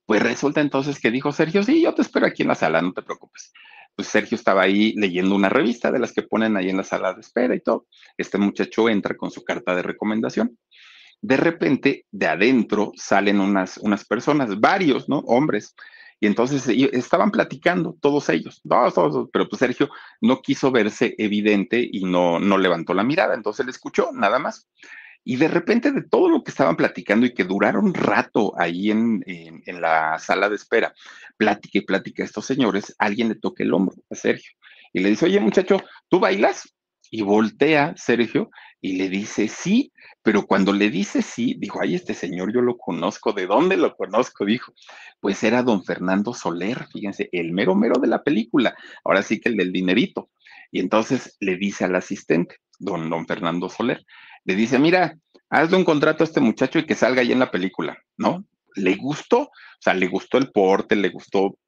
pues resulta entonces que dijo Sergio, sí, yo te espero aquí en la sala, no te preocupes pues Sergio estaba ahí leyendo una revista de las que ponen ahí en la sala de espera y todo. Este muchacho entra con su carta de recomendación. De repente, de adentro salen unas, unas personas, varios, ¿no? Hombres. Y entonces estaban platicando, todos ellos, todos, todos, pero pues Sergio no quiso verse evidente y no, no levantó la mirada, entonces le escuchó, nada más. Y de repente de todo lo que estaban platicando y que duraron rato ahí en, en, la sala de espera, plática y plática a estos señores, alguien le toca el hombro a Sergio y le dice, oye muchacho, ¿tú bailas? Y voltea Sergio y le dice sí, pero cuando le dice sí, dijo, ay, este señor yo lo conozco, ¿de dónde lo conozco? Dijo, pues era don Fernando Soler, fíjense, el mero mero de la película, ahora sí que el del dinerito. Y entonces le dice al asistente, don, don Fernando Soler, le dice, mira, hazle un contrato a este muchacho y que salga ahí en la película, ¿no? Le gustó, o sea, le gustó el porte, le gustó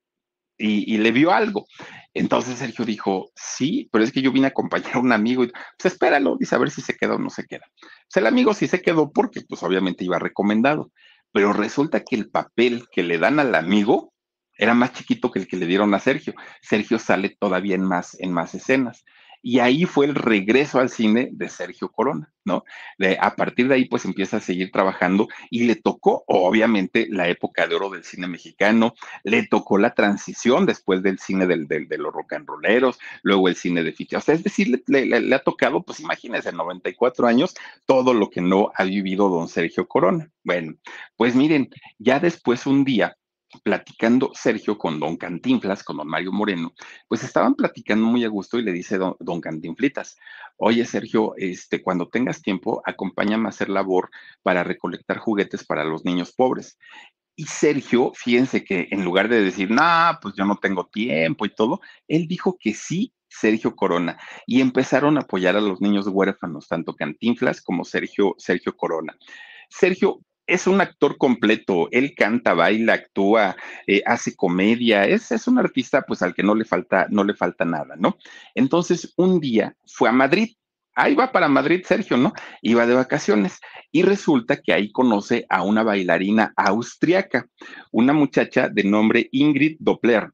y, le vio algo. Entonces Sergio dijo, sí, pero es que yo vine a acompañar a un amigo, y, pues espéralo, dice a ver si se queda o no se queda. Pues el amigo sí se quedó porque pues obviamente iba recomendado, pero resulta que el papel que le dan al amigo era más chiquito que el que le dieron a Sergio. Sergio sale todavía en más, en más escenas. Y ahí fue el regreso al cine de Sergio Corona, ¿no? De, a partir de ahí, pues empieza a seguir trabajando y le tocó, obviamente, la época de oro del cine mexicano, le tocó la transición después del cine del, de los rock and rolleros, luego el cine de ficha. O sea, es decir, le, le, ha tocado, pues imagínense, 94 años, todo lo que no ha vivido don Sergio Corona. Bueno, pues miren, ya después un día platicando Sergio con don Cantinflas, con don Mario Moreno, pues estaban platicando muy a gusto y le dice don, don Cantinflitas, oye Sergio, este, cuando tengas tiempo, acompáñame a hacer labor para recolectar juguetes para los niños pobres. Y Sergio, fíjense que en lugar de decir, no, pues yo no tengo tiempo y todo, él dijo que sí, Sergio Corona, y empezaron a apoyar a los niños huérfanos, tanto Cantinflas como Sergio, Sergio Corona. Sergio es un actor completo, él canta, baila, actúa, eh, hace comedia, es, es un artista pues al que no le falta, no le falta nada, ¿no? Entonces, un día fue a Madrid, ahí va para Madrid Sergio, ¿no? Iba de vacaciones y resulta que ahí conoce a una bailarina austriaca, una muchacha de nombre Ingrid Doppler.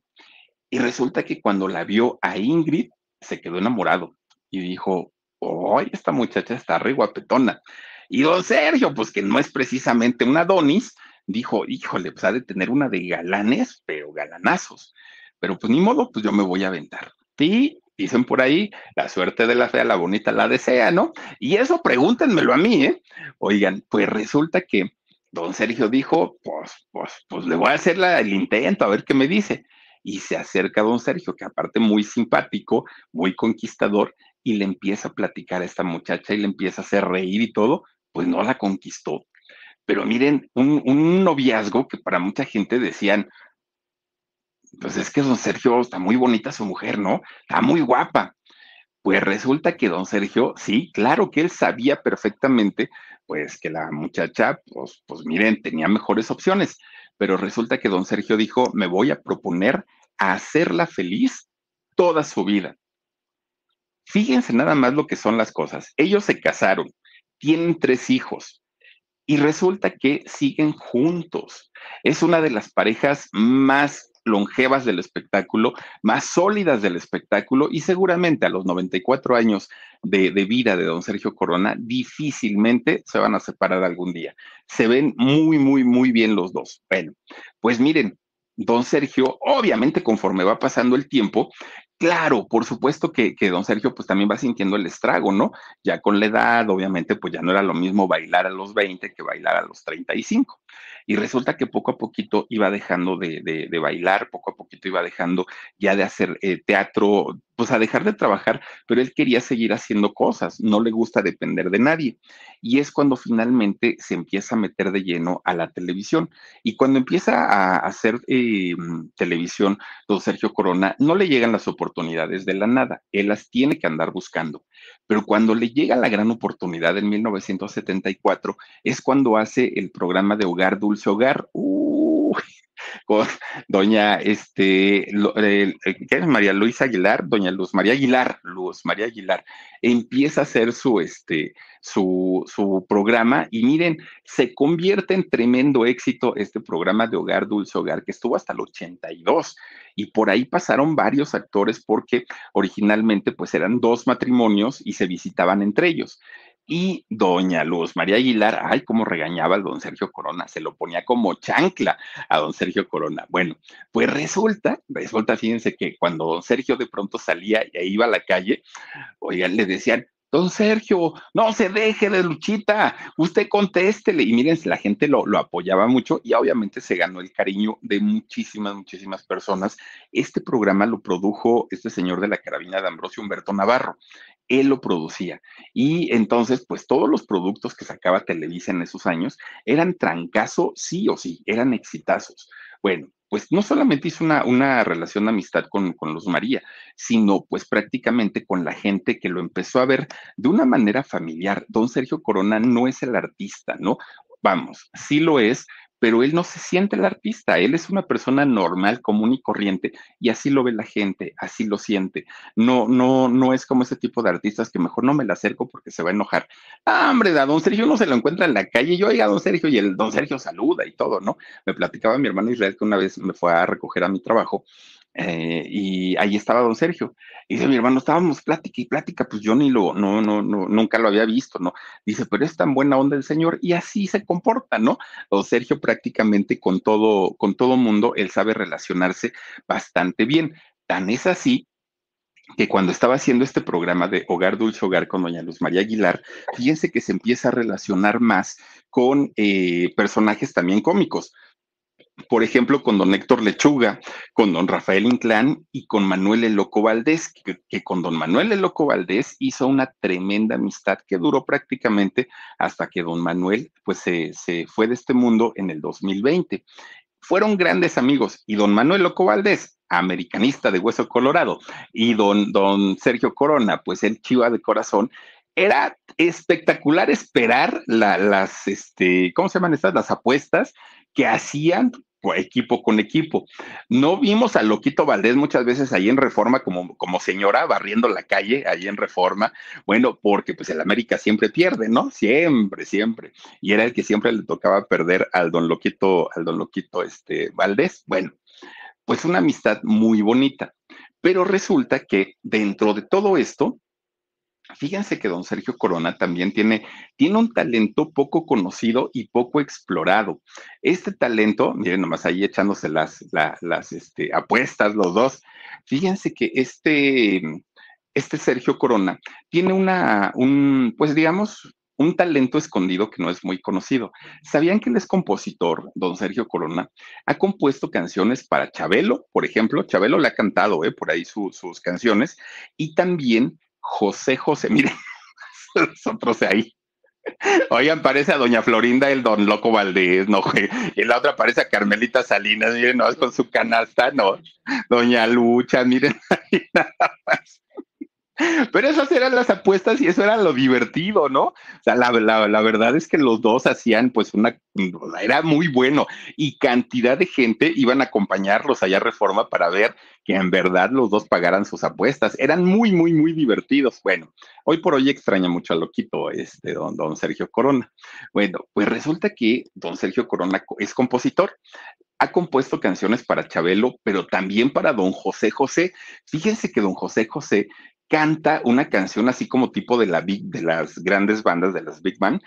Y resulta que cuando la vio a Ingrid, se quedó enamorado y dijo, ¡oh, esta muchacha está re guapetona! Y don Sergio, pues que no es precisamente un Adonis, dijo, híjole, pues ha de tener una de galanes, pero galanazos. Pero pues ni modo, pues yo me voy a aventar. Y dicen por ahí, la suerte de la fea, la bonita la desea, ¿no? Y eso pregúntenmelo a mí, ¿eh? Oigan, pues resulta que don Sergio dijo, pues, pues, pues le voy a hacer el intento, a ver qué me dice. Y se acerca a don Sergio, que aparte muy simpático, muy conquistador, y le empieza a platicar a esta muchacha y le empieza a hacer reír y todo, pues no la conquistó. Pero miren, un, noviazgo que para mucha gente decían, pues es que don Sergio está muy bonita su mujer, ¿no? Está muy guapa. Pues resulta que don Sergio, sí, claro que él sabía perfectamente, pues que la muchacha, pues, pues miren, tenía mejores opciones, pero resulta que don Sergio dijo, me voy a proponer a hacerla feliz toda su vida. Fíjense nada más lo que son las cosas. Ellos se casaron, tienen tres hijos y resulta que siguen juntos. Es una de las parejas más longevas del espectáculo, más sólidas del espectáculo y seguramente a los 94 años de, vida de don Sergio Corona difícilmente se van a separar algún día. Se ven muy, muy, muy bien los dos. Bueno, pues miren, don Sergio, obviamente conforme va pasando el tiempo, Claro, por supuesto que, que, don Sergio pues también va sintiendo el estrago, ¿no? Ya con la edad, obviamente, pues ya no era lo mismo bailar a los 20 que bailar a los 35. Y resulta que poco a poquito iba dejando de, de, bailar, poco a poquito iba dejando ya de hacer eh, teatro, pues a dejar de trabajar, pero él quería seguir haciendo cosas, no le gusta depender de nadie. Y es cuando finalmente se empieza a meter de lleno a la televisión. Y cuando empieza a hacer eh, televisión, don Sergio Corona, no le llegan las oportunidades de la nada, él las tiene que andar buscando. Pero cuando le llega la gran oportunidad en 1974, es cuando hace el programa de Hogar Dulce hogar, doña, este, ¿qué es María Luisa Aguilar? Doña Luz María Aguilar, Luz María Aguilar, empieza a hacer su, este, su, su programa y miren, se convierte en tremendo éxito este programa de Hogar Dulce Hogar, que estuvo hasta el 82 y por ahí pasaron varios actores porque originalmente pues eran dos matrimonios y se visitaban entre ellos y doña Luz María Aguilar, ay, cómo regañaba al don Sergio Corona, se lo ponía como chancla a don Sergio Corona. Bueno, pues resulta, resulta, fíjense que cuando don Sergio de pronto salía y iba a la calle, oigan, le decían, Don Sergio, no se deje de luchita, usted contéstele. Y miren, la gente lo, lo, apoyaba mucho y obviamente se ganó el cariño de muchísimas, muchísimas personas. Este programa lo produjo este señor de la carabina de Ambrosio Humberto Navarro él lo producía. Y entonces, pues todos los productos que sacaba Televisa en esos años eran trancazo, sí o sí, eran exitazos. Bueno, pues no solamente hizo una, una relación de amistad con, con Luz María, sino pues prácticamente con la gente que lo empezó a ver de una manera familiar. Don Sergio Corona no es el artista, ¿no? Vamos, sí lo es, pero él no se siente el artista, él es una persona normal, común y corriente, y así lo ve la gente, así lo siente. No, no, no es como ese tipo de artistas que mejor no me le acerco porque se va a enojar. Ah, hombre, a don Sergio no se lo encuentra en la calle, yo oiga a don Sergio y el don Sergio saluda y todo, ¿no? Me platicaba mi hermano Israel que una vez me fue a recoger a mi trabajo eh, y ahí estaba don Sergio. Y dice, mi hermano, estábamos plática y plática, pues yo ni lo, no, no, no, nunca lo había visto, ¿no? Dice, pero es tan buena onda el señor y así se comporta, ¿no? Don Sergio prácticamente con todo, con todo mundo, él sabe relacionarse bastante bien. Tan es así que cuando estaba haciendo este programa de Hogar Dulce Hogar con doña Luz María Aguilar, fíjense que se empieza a relacionar más con eh, personajes también cómicos por ejemplo, con don Héctor Lechuga, con don Rafael Inclán y con Manuel El Loco Valdés, que, con don Manuel El Loco Valdés hizo una tremenda amistad que duró prácticamente hasta que don Manuel pues se, se fue de este mundo en el 2020. Fueron grandes amigos y don Manuel Loco Valdés, americanista de hueso colorado, y don, don Sergio Corona, pues el chiva de corazón, era espectacular esperar las, este, ¿cómo se llaman estas? Las apuestas que hacían equipo con equipo. No vimos a Loquito Valdés muchas veces ahí en Reforma como, como señora barriendo la calle, ahí en Reforma, bueno, porque pues el América siempre pierde, ¿no? Siempre, siempre. Y era el que siempre le tocaba perder al don Loquito, al don Loquito este, Valdés. Bueno, pues una amistad muy bonita. Pero resulta que dentro de todo esto, Fíjense que don Sergio Corona también tiene, tiene un talento poco conocido y poco explorado. Este talento, miren nomás ahí echándose las, este, apuestas los dos, fíjense que este, este Sergio Corona tiene una, un, pues digamos, un talento escondido que no es muy conocido. ¿Sabían que él es compositor, don Sergio Corona? Ha compuesto canciones para Chabelo, por ejemplo. Chabelo le ha cantado eh, por ahí sus canciones. Y también José José, miren, nosotros ahí. Oigan, parece a doña Florinda el don Loco Valdés, ¿no? Y la otra parece a Carmelita Salinas, miren, no, con su canasta, ¿no? Doña Lucha, miren, ahí nada más. Pero esas eran las apuestas y eso era lo divertido, ¿no? O sea, la, la, verdad es que los dos hacían pues una, era muy bueno y cantidad de gente iban a acompañarlos allá a Reforma para ver que en verdad los dos pagaran sus apuestas. Eran muy, muy, muy divertidos. Bueno, hoy por hoy extraña mucho a Loquito, este, don, don Sergio Corona. Bueno, pues resulta que don Sergio Corona es compositor ha compuesto canciones para Chabelo, pero también para don José José. Fíjense que don José José canta una canción así como tipo de, la big, de las grandes bandas de las Big Band,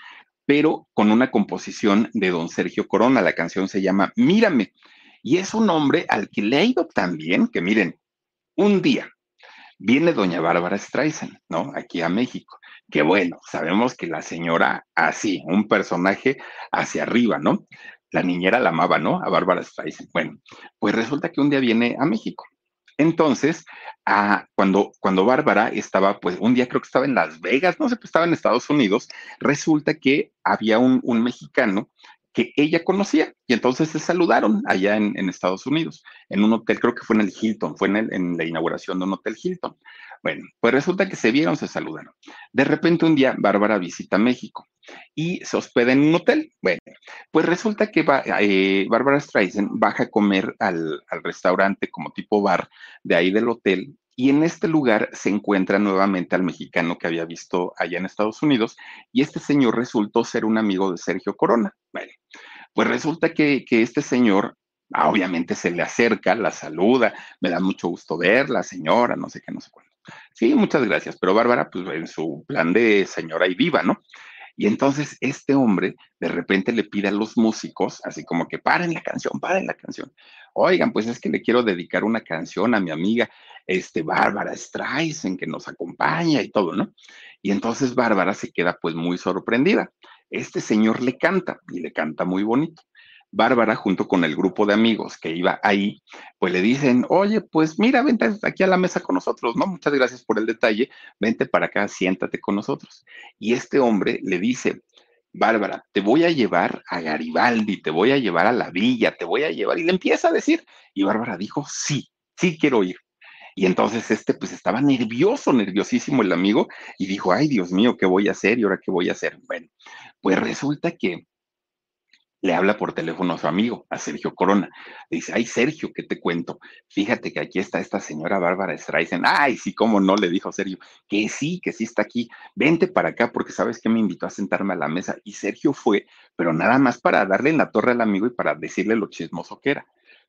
pero con una composición de don Sergio Corona. La canción se llama Mírame. Y es un hombre al que le ha ido tan que miren, un día viene doña Bárbara Streisand, ¿no? Aquí a México. Que bueno, sabemos que la señora así, un personaje hacia arriba, ¿no? La niñera la amaba, ¿no? A Bárbara Streisand. Bueno, pues resulta que un día viene a México entonces, ah, cuando, cuando Bárbara estaba, pues un día creo que estaba en Las Vegas, no sé, pues estaba en Estados Unidos, resulta que había un, mexicano que ella conocía y entonces se saludaron allá en, Estados Unidos, en un hotel, creo que fue en el Hilton, fue en, en la inauguración de un hotel Hilton. Bueno, pues resulta que se vieron, se saludaron. De repente un día Bárbara visita México y se hospeda en un hotel. Bueno, pues resulta que va, eh, Bárbara Streisand baja a comer al restaurante como tipo bar de ahí del hotel y en este lugar se encuentra nuevamente al mexicano que había visto allá en Estados Unidos y este señor resultó ser un amigo de Sergio Corona. Bueno, pues resulta que, que este señor ah, obviamente se le acerca, la saluda, me da mucho gusto verla, señora, no sé qué, no sé cuándo. Sí, muchas gracias. Pero Bárbara, pues en su plan de señora y viva, ¿no? Y entonces este hombre de repente le pide a los músicos, así como que paren la canción, paren la canción. Oigan, pues es que le quiero dedicar una canción a mi amiga, este, Bárbara Streisand, que nos acompaña y todo, ¿no? Y entonces Bárbara se queda pues muy sorprendida. Este señor le canta y le canta muy bonito. Bárbara, junto con el grupo de amigos que iba ahí, pues le dicen, oye, pues mira, vente aquí a la mesa con nosotros, ¿no? Muchas gracias por el detalle, vente para acá, siéntate con nosotros. Y este hombre le dice, Bárbara, te voy a llevar a Garibaldi, te voy a llevar a la villa, te voy a llevar, y le empieza a decir, y Bárbara dijo, sí, sí quiero ir. Y entonces este pues estaba nervioso, nerviosísimo el amigo, y dijo, ay Dios mío, ¿qué voy a hacer? ¿Y ahora qué voy a hacer? Bueno, pues resulta que le habla por teléfono a su amigo, a Sergio Corona. Le dice, ay, Sergio, ¿qué te cuento? Fíjate que aquí está esta señora Bárbara Streisand. Ay, sí, cómo no, le dijo Sergio, que sí, que sí está aquí. Vente para acá porque sabes que me invitó a sentarme a la mesa. Y Sergio fue, pero nada más para darle en la torre al amigo y para decirle lo chismoso que era.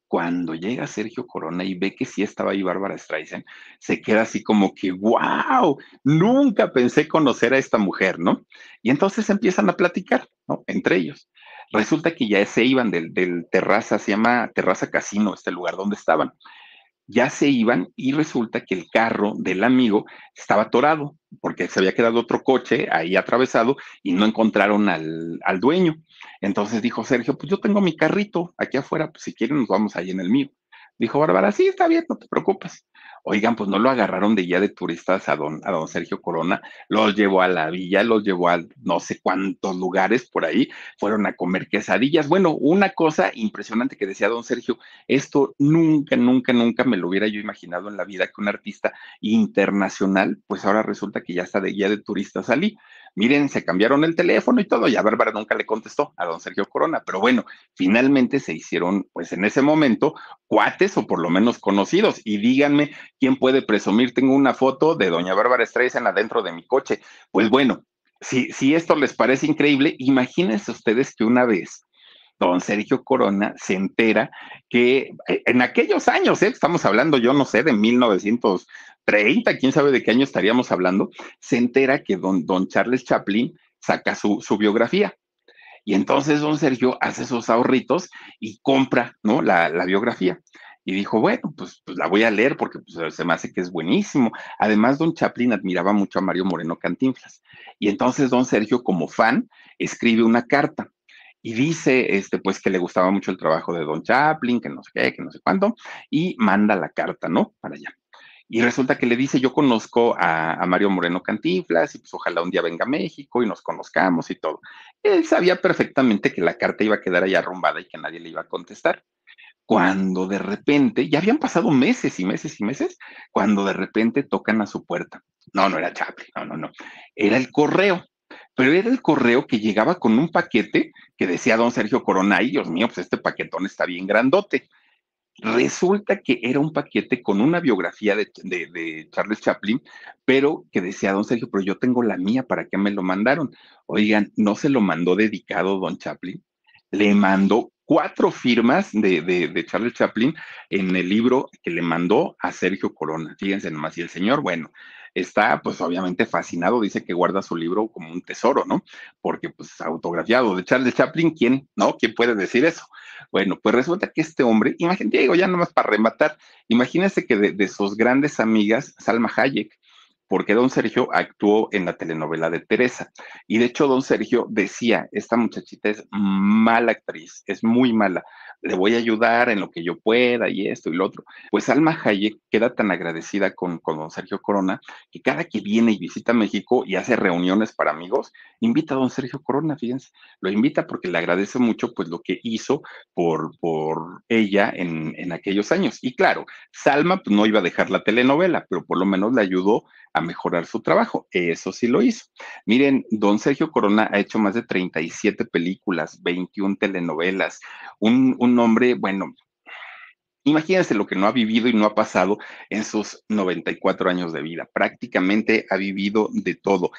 Cuando llega Sergio Corona y ve que sí estaba ahí Bárbara Streisand, se queda así como que, wow, nunca pensé conocer a esta mujer, ¿no? Y entonces empiezan a platicar, ¿no? Entre ellos. Resulta que ya se iban del, terraza, se llama Terraza Casino, este lugar donde estaban. Ya se iban y resulta que el carro del amigo estaba atorado. porque se había quedado otro coche ahí atravesado y no encontraron al, al dueño. Entonces dijo Sergio, pues yo tengo mi carrito aquí afuera, pues si quieren nos vamos ahí en el mío. Dijo Bárbara, sí, está bien, no te preocupes. Oigan, pues no lo agarraron de guía de turistas a don, a don Sergio Corona, los llevó a la villa, los llevó a no sé cuántos lugares por ahí, fueron a comer quesadillas. Bueno, una cosa impresionante que decía don Sergio, esto nunca, nunca, nunca me lo hubiera yo imaginado en la vida que un artista internacional, pues ahora resulta que ya está de guía de turistas allí. Miren, se cambiaron el teléfono y todo, y a Bárbara nunca le contestó a don Sergio Corona, pero bueno, finalmente se hicieron, pues en ese momento, cuates o por lo menos conocidos. Y díganme, ¿quién puede presumir? Tengo una foto de doña Bárbara Streisand adentro de mi coche. Pues bueno, si, si esto les parece increíble, imagínense ustedes que una vez don Sergio Corona se entera que eh, en aquellos años, ¿eh? estamos hablando, yo no sé, de 1930, quién sabe de qué año estaríamos hablando, se entera que don, don Charles Chaplin saca su, su biografía. Y entonces don Sergio hace sus ahorritos y compra, ¿no? La, la biografía. Y dijo, bueno, pues, pues, la voy a leer porque pues, se me hace que es buenísimo. Además, don Chaplin admiraba mucho a Mario Moreno Cantinflas. Y entonces don Sergio, como fan, escribe una carta y dice, este, pues que le gustaba mucho el trabajo de Don Chaplin, que no sé qué, que no sé cuánto, y manda la carta, ¿no? Para allá. Y resulta que le dice, yo conozco a, Mario Moreno Cantinflas y pues ojalá un día venga a México y nos conozcamos y todo. Él sabía perfectamente que la carta iba a quedar ahí arrumbada y que nadie le iba a contestar. Cuando de repente, ya habían pasado meses y meses y meses, cuando de repente tocan a su puerta. No, no era Chaplin, no, no, no. Era el correo pero era el correo que llegaba con un paquete que decía don Sergio Corona, ay Dios mío, pues este paquetón está bien grandote. Resulta que era un paquete con una biografía de, Charles Chaplin, pero que decía don Sergio, pero yo tengo la mía, ¿para qué me lo mandaron? Oigan, no se lo mandó dedicado don Chaplin, le mandó cuatro firmas de, de, Charles Chaplin en el libro que le mandó a Sergio Corona. Fíjense nomás, y el señor, bueno, está pues obviamente fascinado, dice que guarda su libro como un tesoro, ¿no? Porque pues autografiado de Charles Chaplin, ¿quién, no? ¿Quién puede decir eso? Bueno, pues resulta que este hombre, imagínate, digo, ya nomás para rematar, imagínense que de, de sus grandes amigas, Salma Hayek, porque don Sergio actuó en la telenovela de Teresa. Y de hecho, don Sergio decía, esta muchachita es mala actriz, es muy mala, le voy a ayudar en lo que yo pueda y esto y lo otro. Pues Alma Hayek queda tan agradecida con, con don Sergio Corona que cada que viene y visita México y hace reuniones para amigos, invita a don Sergio Corona, fíjense, lo invita porque le agradece mucho pues lo que hizo por, por ella en, en aquellos años. Y claro, Salma pues, no iba a dejar la telenovela, pero por lo menos le ayudó a mejorar su trabajo. Eso sí lo hizo. Miren, don Sergio Corona ha hecho más de 37 películas, 21 telenovelas, un, un hombre, bueno, Imagínense lo que no ha vivido y no ha pasado en sus 94 años de vida. Prácticamente ha vivido de todo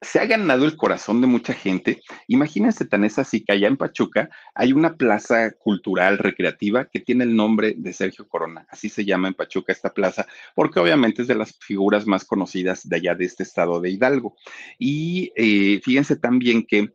se ha ganado el corazón de mucha gente. Imagínense tan es así que allá en Pachuca hay una plaza cultural recreativa que tiene el nombre de Sergio Corona. Así se llama en Pachuca esta plaza, porque obviamente es de las figuras más conocidas de allá de este estado de Hidalgo. Y eh, fíjense también que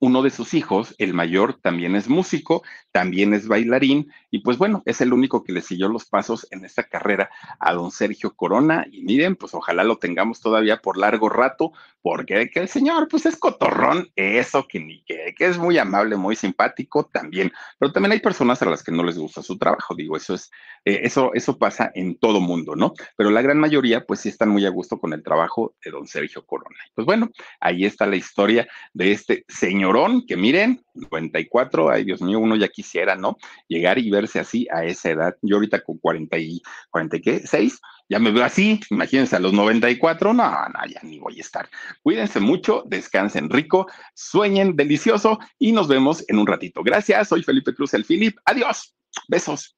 uno de sus hijos, el mayor, también es músico, también es bailarín, y pues bueno, es el único que le siguió los pasos en esta carrera a don Sergio Corona. Y miren, pues ojalá lo tengamos todavía por largo rato, porque que el señor, pues es cotorrón, eso que ni que, que es muy amable, muy simpático también. Pero también hay personas a las que no les gusta su trabajo, digo, eso es, eh, eso, eso pasa en todo mundo, ¿no? Pero la gran mayoría, pues sí están muy a gusto con el trabajo de don Sergio Corona. Pues bueno, ahí está la historia de este señor que miren, 94, ay Dios mío, uno ya quisiera, ¿no? Llegar y verse así a esa edad. Yo ahorita con 40 y, 40 qué, 6, ya me veo así, imagínense a los 94, no, no, ya ni voy a estar. Cuídense mucho, descansen rico, sueñen delicioso y nos vemos en un ratito. Gracias, soy Felipe Cruz, el Philip. Adiós, besos.